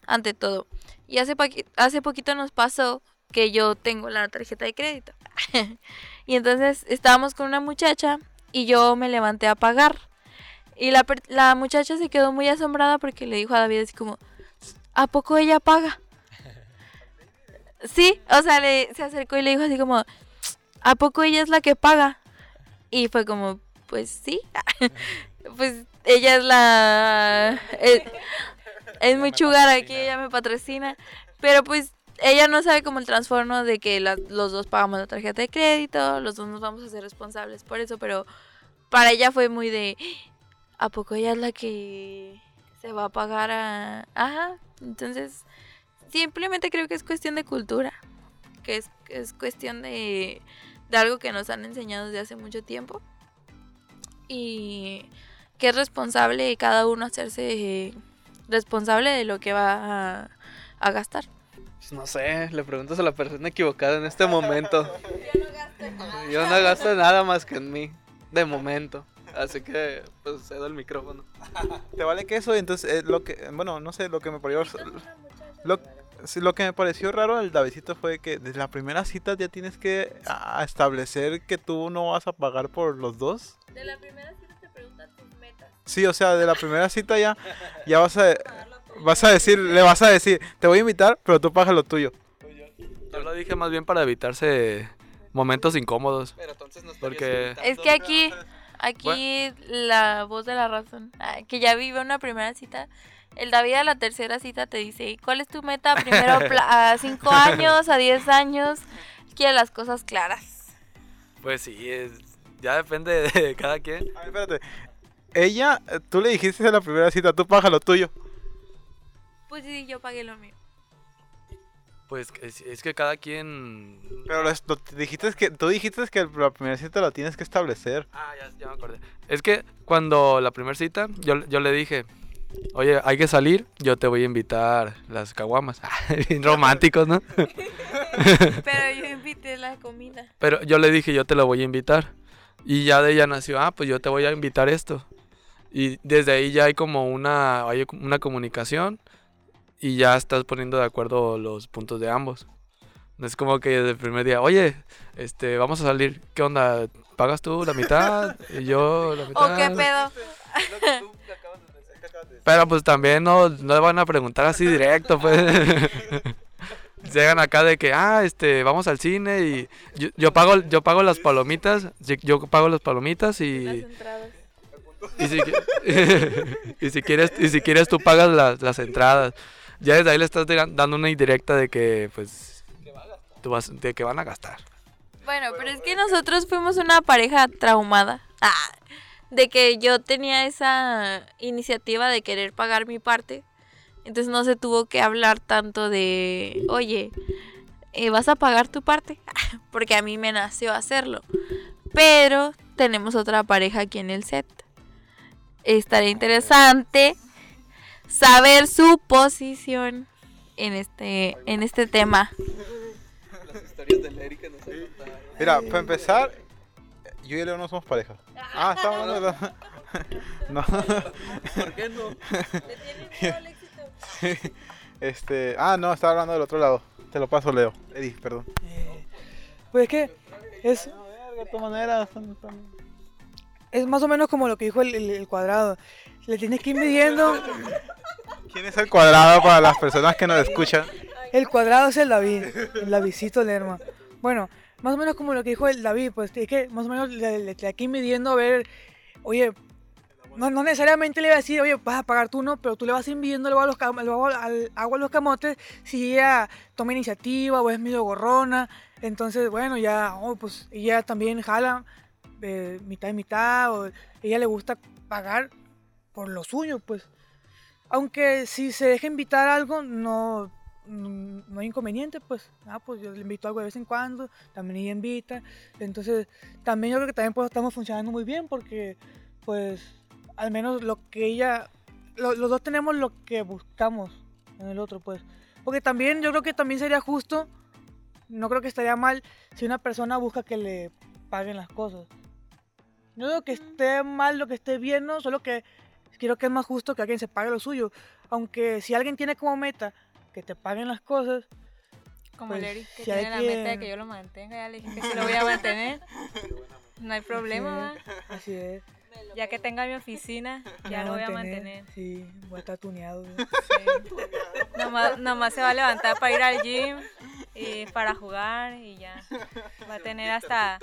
ante todo. Y hace, hace poquito nos pasó que yo tengo la tarjeta de crédito. y entonces estábamos con una muchacha y yo me levanté a pagar. Y la, la muchacha se quedó muy asombrada porque le dijo a David así como, ¿a poco ella paga? Sí, o sea, le, se acercó y le dijo así como, ¿a poco ella es la que paga? Y fue como, pues sí, pues ella es la... Es, es muy chugar aquí, ella me patrocina. Pero pues ella no sabe como el transformo de que los dos pagamos la tarjeta de crédito, los dos nos vamos a ser responsables por eso, pero para ella fue muy de, ¿a poco ella es la que se va a pagar a... Ajá, entonces simplemente creo que es cuestión de cultura, que es, es cuestión de, de algo que nos han enseñado desde hace mucho tiempo. y que es responsable cada uno hacerse responsable de lo que va a, a gastar. Pues no sé, le preguntas a la persona equivocada en este momento. Yo no gasto nada. Yo no gasto nada más que en mí, de momento. Así que, pues cedo el micrófono. ¿Te vale que eso? Entonces, eh, lo que, bueno, no sé, lo que me pareció, lo, lo que me pareció raro del Davidito fue que desde la primera cita ya tienes que ah, establecer que tú no vas a pagar por los dos. De la primera Sí, o sea, de la primera cita ya, ya vas a, vas a decir, le vas a decir, te voy a invitar, pero tú pagas lo tuyo. Yo lo dije más bien para evitarse momentos incómodos. Pero entonces no Porque- Es que aquí, aquí la voz de la razón, ah, que ya vive una primera cita, el David a la tercera cita te dice, "¿Y ¿cuál es tu meta? Primero a 5 años, a 10 años, quiere las cosas claras. Pues sí, es- ya depende de cada quien. A ver, espérate. Ella, tú le dijiste en la primera cita, tú pagas lo tuyo. Pues sí, yo pagué lo mío. Pues es, es que cada quien... Pero lo, lo- dijiste que, tú dijiste que la primera cita la tienes que establecer. Ah, ya, ya me acordé. Es que cuando la primera cita, yo, yo le dije, oye, hay que salir, yo te voy a invitar las caguamas. Románticos, ¿no? Pero yo invité la comida. Pero yo le dije, yo te lo voy a invitar. Y ya de ella nació, ah, pues yo te voy a invitar esto. Y desde ahí ya hay como una, hay una comunicación y ya estás poniendo de acuerdo los puntos de ambos. No es como que desde el primer día, oye, este, vamos a salir, ¿qué onda? ¿Pagas tú la mitad? Y yo la mitad. ¿O qué pedo? Pero pues también no, no le van a preguntar así directo, pues. Llegan acá de que, ah, este, vamos al cine y yo, yo pago yo pago las palomitas, yo- pago las palomitas Las y, entradas. y, si, quieres y si quieres tú pagas las, entradas. Ya desde ahí le estás dando una indirecta de que pues tú vas, de que van a gastar. Bueno, pero es que nosotros fuimos una pareja traumada. Ah, de que yo tenía esa iniciativa de querer pagar mi parte. Entonces no se tuvo que hablar tanto de, oye, eh, ¿vas a pagar tu parte? Porque a mí me nació hacerlo. Pero tenemos otra pareja aquí en el set. Estaría interesante saber su posición en este, en este tema. Las historias de Erika nos han contado. Mira, para empezar, yo y Leo no somos pareja. Ah, estamos hablando de... No. ¿Por qué no? Este, ah, no, estaba hablando del otro lado. Te lo paso, Leo. Eddie, perdón. Eh, pues es que es, De todas maneras, son- son- es más o menos como lo que dijo el, el- el cuadrado. Le tienes que ir midiendo. ¿Quién es el cuadrado para las personas que nos escuchan? El cuadrado es el David, el Davidcito Lerma. Bueno, más o menos como lo que dijo el David, pues es que más o menos le, le, le aquí midiendo a ver, oye, no, no necesariamente le va a decir, oye, vas a pagar tú, no, pero tú le vas a ir midiendo el agua a los, cam- el agua, al agua a los camotes si ella toma iniciativa o es medio gorrona. Entonces, bueno, ya, oh, pues ella también jala eh, mitad y mitad, o ella le gusta pagar por lo suyo, pues. Aunque si se deja invitar algo, no, no no hay inconveniente, pues. Ah, pues yo le invito algo de vez en cuando, también ella invita. Entonces, también yo creo que también pues, estamos funcionando muy bien porque, pues, al menos lo que ella, lo- los dos tenemos lo que buscamos en el otro, pues. Porque también yo creo que también sería justo, no creo que estaría mal si una persona busca que le paguen las cosas. No digo que esté mal lo que esté bien, no, solo que creo que es más justo que alguien se pague lo suyo. Aunque si alguien tiene como meta que te paguen las cosas, Como Pues, el Eric, que si tiene la meta de que yo lo mantenga, ya le dije que sí lo voy a mantener. No hay problema, Sí, ¿va? así es. ya que tenga mi oficina, ya lo voy a mantener. Sí, voy a estar tuneado. Sí. Nomás, nomás se va a levantar para ir al gym y para jugar y ya. Va a tener hasta,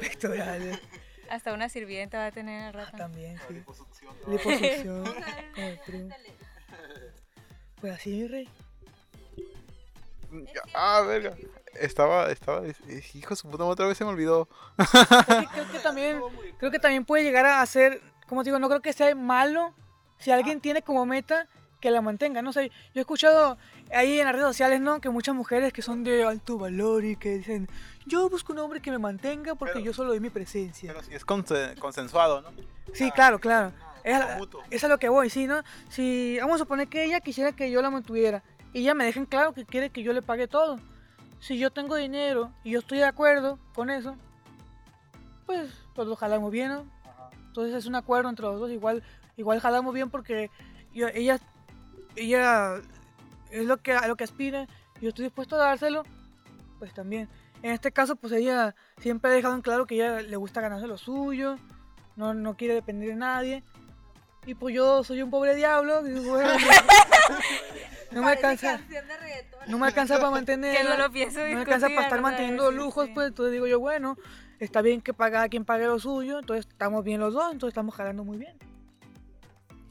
Pectorales. Hasta una sirvienta va a tener al rato. También, sí. Liposucción. primo. Pues así, mi rey. Ah, verga. Estaba, estaba, hijo de su puta, otra vez se me olvidó. Creo que también, creo que también puede llegar a ser, como te digo, no creo que sea malo si alguien tiene como meta que la mantenga. No sé, yo he escuchado ahí en las redes sociales, ¿no? Que muchas mujeres que son de alto valor y que dicen, yo busco un hombre que me mantenga porque Pero- yo solo doy mi presencia. Pero si es conse- consensuado, ¿no? Sí, claro, claro. Es, Algo a- mutuo. es a lo que voy, sí, ¿no? Si vamos a suponer que ella quisiera que yo la mantuviera y ella me dejen claro que quiere que yo le pague todo. Si yo tengo dinero y yo estoy de acuerdo con eso, pues los dos jalamos bien, ¿no? Entonces es un acuerdo entre los dos, igual, igual jalamos bien porque yo- ella, ella es lo que, a lo que aspira, y yo estoy dispuesto a dárselo, pues también. En este caso, pues ella siempre ha dejado en claro que ella le gusta ganarse lo suyo, no, no quiere depender de nadie. Y pues yo soy un pobre diablo, digo, bueno, no me alcanza, no me alcanza para mantener, Que no lo pienso no me alcanza para estar manteniendo lujos, pues entonces digo yo, bueno, está bien que paga quien pague lo suyo, entonces estamos bien los dos, entonces estamos jalando muy bien.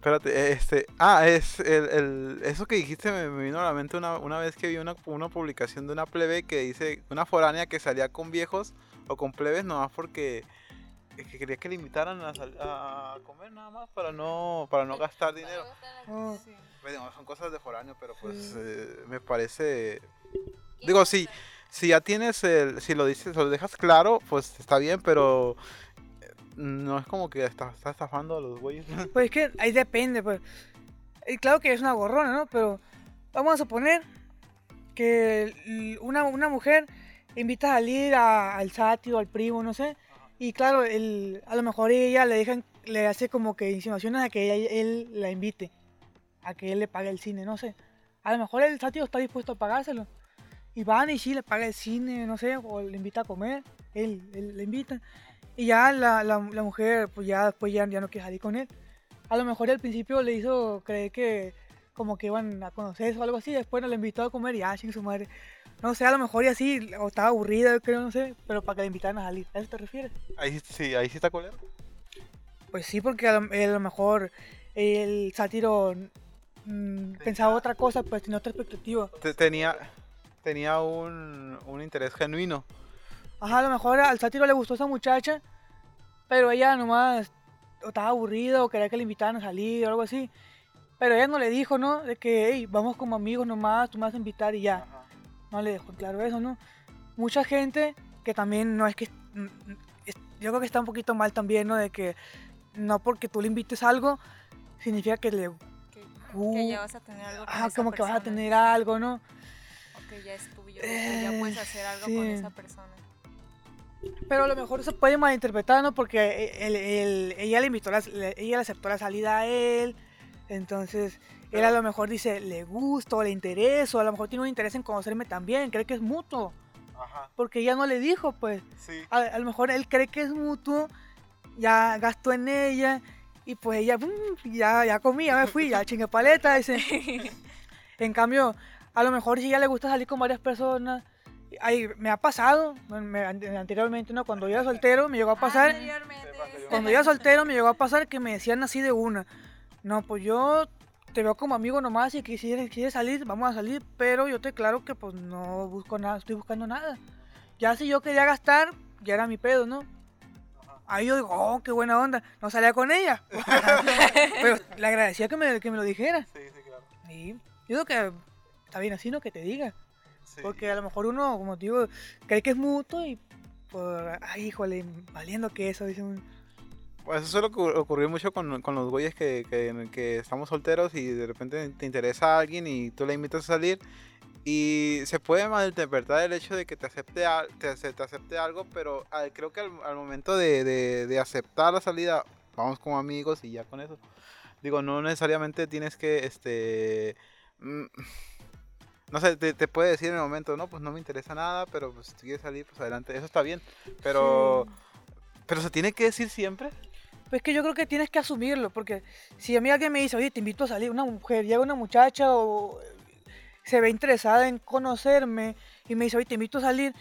Espérate, este. Ah, es el, el- eso que dijiste me, me vino a la mente una, una vez que vi una, una publicación de una plebe que dice una foránea que salía con viejos o con plebes nomás porque eh, que quería que le invitaran a, sal- a comer nada más para no para no gastar dinero. Oh, Bueno, son cosas de foráneo, pero pues Sí. eh, me parece. Digo, sí, si ya tienes el. Si lo dices, lo dejas claro, pues está bien, pero. Eh, No es como que estás está estafando a los güeyes. Pues es que ahí depende, pues. Y claro que es una gorrona, ¿no? Pero vamos a suponer que una, una mujer invita a salir a- al sátiro, al primo, no sé. Y claro, el, a lo mejor ella le dejan, le hace como que insinuaciones a que ella- él la invite, a que él le pague el cine, no sé. A lo mejor el sátiro está dispuesto a pagárselo. Y van y sí le paga el cine, no sé, o le invita a comer, él, él le invita. Y ya la, la, la mujer, pues ya después ya, ya no quiere salir con él. A lo mejor al principio le hizo creer que como que iban a conocerse o algo así, después no le invitó a comer y ah, sin su madre. No sé, a lo mejor y así, o estaba aburrida, creo, no sé, pero para que la invitaran a salir. ¿A eso te refieres? Ahí sí, ahí sí está culero. Pues sí, porque a lo, a lo mejor el sátiro mm, pensaba otra cosa, pues tenía otra expectativa. Te- Tenía, tenía un, un interés genuino. Ajá, a lo mejor al sátiro le gustó esa muchacha, pero ella nomás o estaba aburrida o quería que le invitaran a salir o algo así. Pero ella no le dijo, ¿no? De que, hey, vamos como amigos nomás, tú me vas a invitar y ya. No le dejó claro eso, ¿no? Mucha gente que también no es que... mm, mm, es- Yo creo que está un poquito mal también, ¿no? De que no porque tú le invites algo, significa que le... Que, Uh, que ya vas a tener algo con Ah, esa como que vas a persona, tener algo, ¿no? o que ya es tuyo, que ya puedes hacer algo con sí. esa persona. Pero a lo mejor se puede malinterpretar, ¿no? Porque él- él- ella le invitó, la- ella le aceptó la salida a él. Entonces, él a lo mejor dice, le gusto, le intereso, a lo mejor tiene un interés en conocerme también, cree que es mutuo. Ajá, Porque ella no le dijo, pues. sí. A, a lo mejor él cree que es mutuo, ya gastó en ella, y pues ella, "Mm, ya, ya comí, ya me fui, ya chingue paleta, dice. En cambio, a lo mejor si ya le gusta salir con varias personas, ay, me ha pasado, me- an- anteriormente, ¿no? Cuando yo era soltero, me llegó a pasar, Anteriormente. cuando yo era soltero, me llegó a pasar que me decían así de una, no, pues yo te veo como amigo nomás y que si quieres, quieres salir, vamos a salir, pero yo te claro que pues no busco nada, estoy buscando nada. Ya si yo quería gastar, ya era mi pedo, ¿no? Ahí yo digo, oh, qué buena onda, no salía con ella. pero le agradecía que me, que me lo dijera. Sí, sí, claro. Y yo digo que está bien así, ¿no? Que te diga. Sí. Porque a lo mejor uno, como te digo, cree que es mutuo y por, ay, híjole, valiendo que eso, dice un... Pues eso suele ocur- ocurrir mucho con, con los güeyes que, que, que estamos solteros y de repente te interesa a alguien y tú le invitas a salir y se puede malinterpretar el hecho de que te acepte, al- te, te acepte algo, pero al- creo que al, al momento de, de- de aceptar la salida, vamos como amigos y ya con eso. Digo, no necesariamente tienes que, este... mm, No sé, te, te puede decir en el momento, no, pues no me interesa nada, pero pues si quieres salir, pues adelante, eso está bien. Pero, pero se tiene que decir siempre. Pues que yo creo que tienes que asumirlo, porque si a mí alguien me dice, oye, te invito a salir, una mujer, llega una muchacha o se ve interesada en conocerme y me dice, oye, te invito a salir,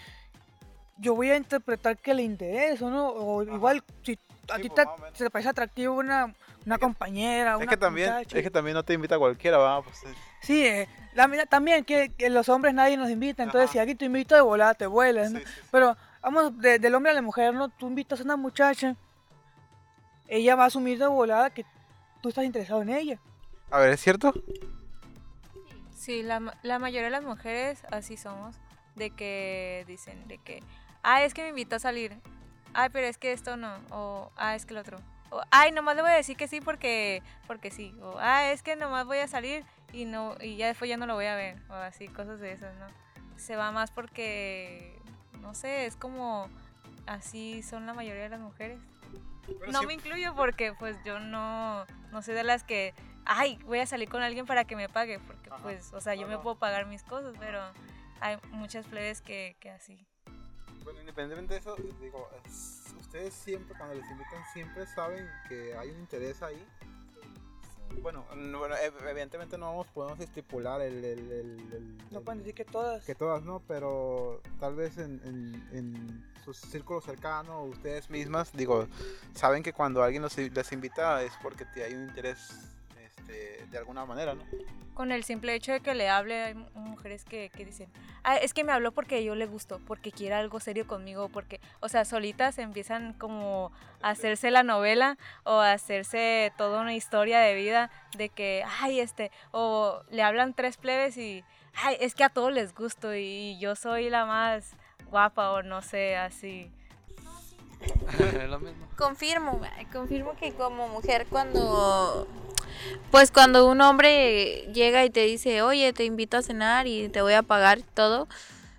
yo voy a interpretar que le intereso, ¿no? O igual, si a Sí, ti pues, te, se te parece atractivo una, una compañera, Es una que también, muchacha. es que también no te invita cualquiera, va, pues, eh, Sí, eh, la también que, que los hombres nadie nos invita, entonces Ajá. si alguien te invita de volada, te vuelas, ¿no? sí, sí, sí. Pero vamos, de- del hombre a la mujer, ¿no? Tú invitas a una muchacha, ella va a asumir de volada que tú estás interesado en ella. A ver, ¿es cierto? Sí, la, ma- la mayoría de las mujeres así somos, de que dicen, de que, ah, es que me invitó a salir, ay, pero es que esto no, o, ah, es que el otro, o, ay, nomás le voy a decir que sí porque, porque sí, o, ah, es que nomás voy a salir y no, y ya después ya no lo voy a ver, o así, cosas de esas, ¿no? Se va más porque, no sé, es como, así son la mayoría de las mujeres. No me incluyo porque pues yo no, no soy de las que, ay, voy a salir con alguien para que me pague, porque Ajá. pues, o sea, yo me puedo pagar mis cosas, pero hay muchas plebes que, que así. Bueno, independientemente de eso, digo, es- ustedes siempre, cuando les invitan, siempre saben que hay un interés ahí. Bueno, no- evidentemente no vamos, podemos estipular el, el- el- el- No pueden decir que todas. que todas no, pero tal vez en, en, en sus círculos cercanos, ustedes mismas, digo, saben que cuando alguien los, les invita es porque hay un interés este, de alguna manera, ¿no? Con el simple hecho de que le hable, hay mu- mujeres que, que dicen, ah, es que me habló porque yo le gusto, porque quiere algo serio conmigo, porque, o sea, solitas empiezan como a hacerse la novela o a hacerse toda una historia de vida de que, ay, este, o le hablan tres plebes y, ay, es que a todos les gusto y yo soy la más guapa o no sé, así. Lo mismo. Confirmo, confirmo que como mujer cuando pues cuando un hombre llega y te dice, "Oye, te invito a cenar y te voy a pagar todo."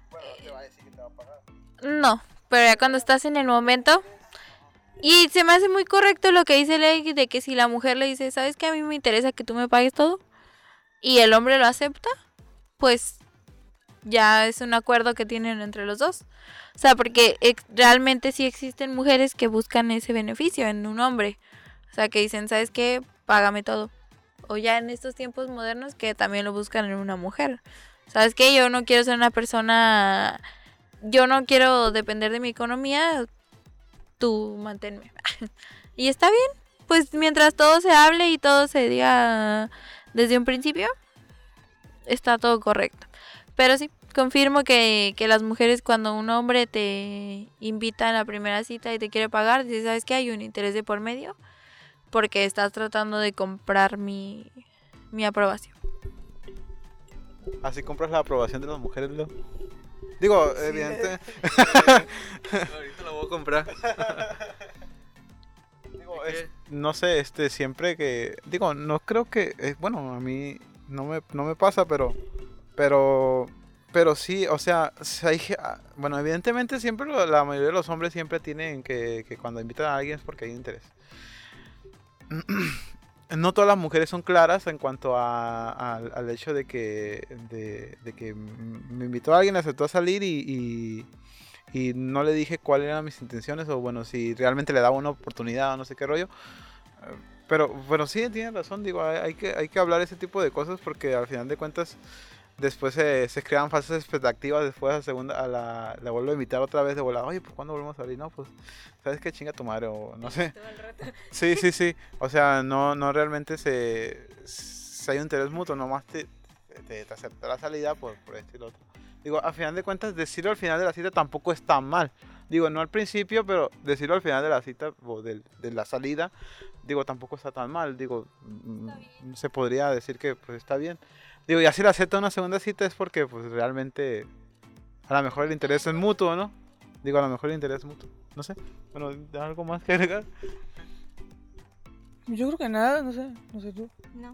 Bueno, te va a decir que te va a pagar. No, pero ya cuando estás en el momento y se me hace muy correcto lo que dice Ley de que si la mujer le dice, "¿Sabes que a mí me interesa que tú me pagues todo?" y el hombre lo acepta, pues ya es un acuerdo que tienen entre los dos. O sea, porque realmente sí existen mujeres que buscan ese beneficio en un hombre. O sea, que dicen, ¿sabes qué? Págame todo. O ya en estos tiempos modernos que también lo buscan en una mujer. ¿Sabes qué? Yo no quiero ser una persona... Yo no quiero depender de mi economía. Tú manténme. y está bien. Pues mientras todo se hable y todo se diga desde un principio, está todo correcto. Pero sí, confirmo que, que las mujeres cuando un hombre te invita a la primera cita y te quiere pagar, dices, ¿sabes qué? Hay un interés de por medio porque estás tratando de comprar mi, mi aprobación. Así compras la aprobación de las mujeres, Leo. Digo, Sí, evidente. Ahorita lo voy a comprar. digo, ¿De es- no sé, este, siempre que. Digo, no creo que. eh, bueno, a mí no me, no me pasa, pero. Pero. Pero sí, o sea, hay ah, bueno, evidentemente siempre lo- la mayoría de los hombres siempre tienen que, que cuando invitan a alguien es porque hay interés. No todas las mujeres son claras en cuanto a, al- al hecho de que, me invitó a alguien, aceptó a salir y, no le dije cuáles eran mis intenciones o bueno, si realmente le daba una oportunidad o no sé qué rollo. Pero bueno, sí, tiene razón, digo, hay, hay que, hay que hablar ese tipo de cosas porque al final de cuentas después se, se crean falsas expectativas, después a, segunda, a la, la vuelvo a invitar otra vez de volada, oye, pues cuando volvemos a salir? No, pues, ¿sabes qué chinga tu madre? O no sé. Sí, sí, sí. O sea, no, no realmente se, se hay un interés mutuo, nomás te, te, te acepta la salida por, por esto y lo otro. Digo, al final de cuentas, decirlo al final de la cita tampoco es tan mal. Digo, no al principio, pero decirlo al final de la cita o del- de, la salida, digo, tampoco está tan mal. Digo, mm, se podría decir que pues está bien. Digo, y así la acepta una segunda cita es porque pues realmente a lo mejor el interés es mutuo, ¿no? Digo, a lo mejor el interés es mutuo. No sé. Bueno, ¿algo más que agregar? Yo creo que nada, no sé, no sé tú. No,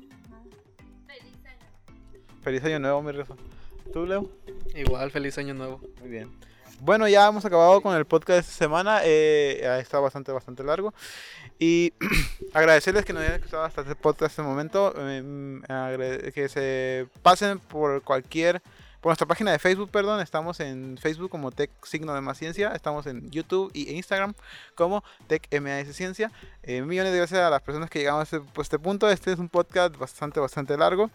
Feliz año nuevo, mi Rafa. ¿Tú, Leo? Igual, feliz año nuevo. Muy bien. Bueno, ya hemos acabado con el podcast de esta semana. Eh, estado bastante, bastante largo. Y agradecerles que nos hayan escuchado hasta este podcast en este momento. Eh, que se pasen por cualquier... Por nuestra página de Facebook, perdón. Estamos en Facebook como Tech Signo de Más Ciencia. Estamos en YouTube y Instagram como Tech MAS Ciencia. Eh, millones de gracias a las personas que llegamos a este, pues, este punto. Este es un podcast bastante, bastante largo.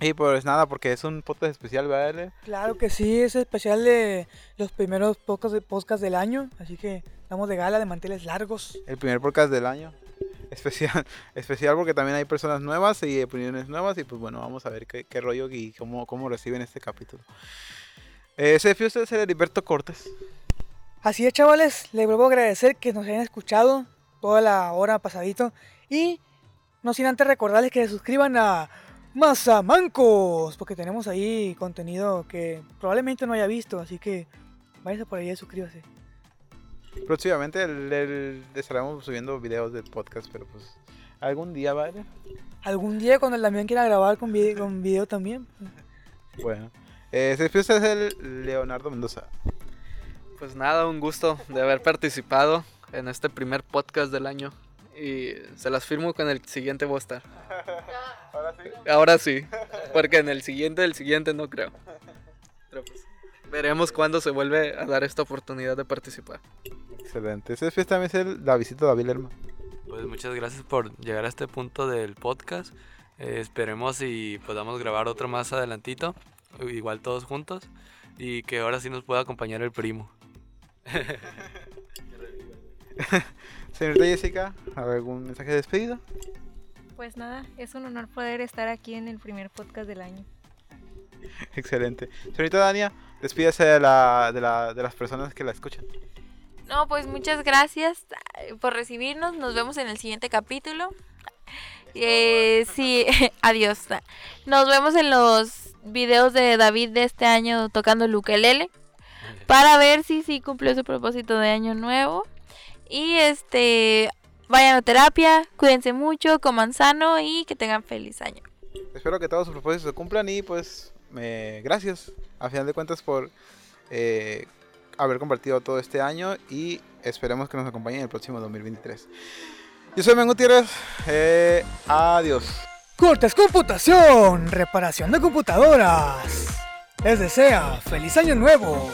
Y pues nada, porque es un podcast especial, ¿verdad? Claro que sí, es especial de los primeros podcasts, podcasts del año, así que estamos de gala de manteles largos. El primer podcast del año. Especial, especial porque también hay personas nuevas y opiniones nuevas. Y pues bueno, vamos a ver qué, qué rollo y cómo, cómo reciben este capítulo. Eh, se usted de Heriberto Cortés. Así es, chavales, les vuelvo a agradecer que nos hayan escuchado toda la hora pasadito y no sin antes recordarles que se suscriban a Mazamancos, porque tenemos ahí contenido que probablemente no haya visto, así que váyase por ahí y suscríbase. Próximamente el, el- estaremos subiendo videos del podcast, pero pues algún día, ¿vale? Algún día cuando el Damián quiera grabar con video, con video también. Bueno. Eh, se despide usted el Leonardo Mendoza. Pues nada, un gusto de haber participado en este primer podcast del año. Y se las firmo con el siguiente voy a estar. Ahora sí. Ahora sí, porque en el siguiente, el siguiente no creo. Pero pues, veremos cuándo se vuelve a dar esta oportunidad de participar. Excelente. Se despide también el Davidito David Lerma. Pues muchas gracias por llegar a este punto del podcast. Eh, esperemos y podamos grabar otro más adelantito, igual todos juntos, y que ahora sí nos pueda acompañar el primo. Señorita Jessica, ¿algún mensaje de despedida? Pues nada, es un honor poder estar aquí en el primer podcast del año. Excelente. Señorita Dania, despídase de, la, de, la, de las personas que la escuchan. No, pues muchas gracias eh, por recibirnos. Nos vemos en el siguiente capítulo. Eh, sí, adiós. Nos vemos en los videos de David de este año tocando el ukelele para ver si sí cumplió su propósito de año nuevo. Y este, vayan a terapia, cuídense mucho, coman sano y que tengan feliz año. Espero que todos sus propósitos se cumplan y pues gracias a final de cuentas por eh, haber compartido todo este año y esperemos que nos acompañen en el próximo 2023. Yo soy Men Gutiérrez, eh, adiós. Cortes Computación, reparación de computadoras. Les desea feliz año nuevo.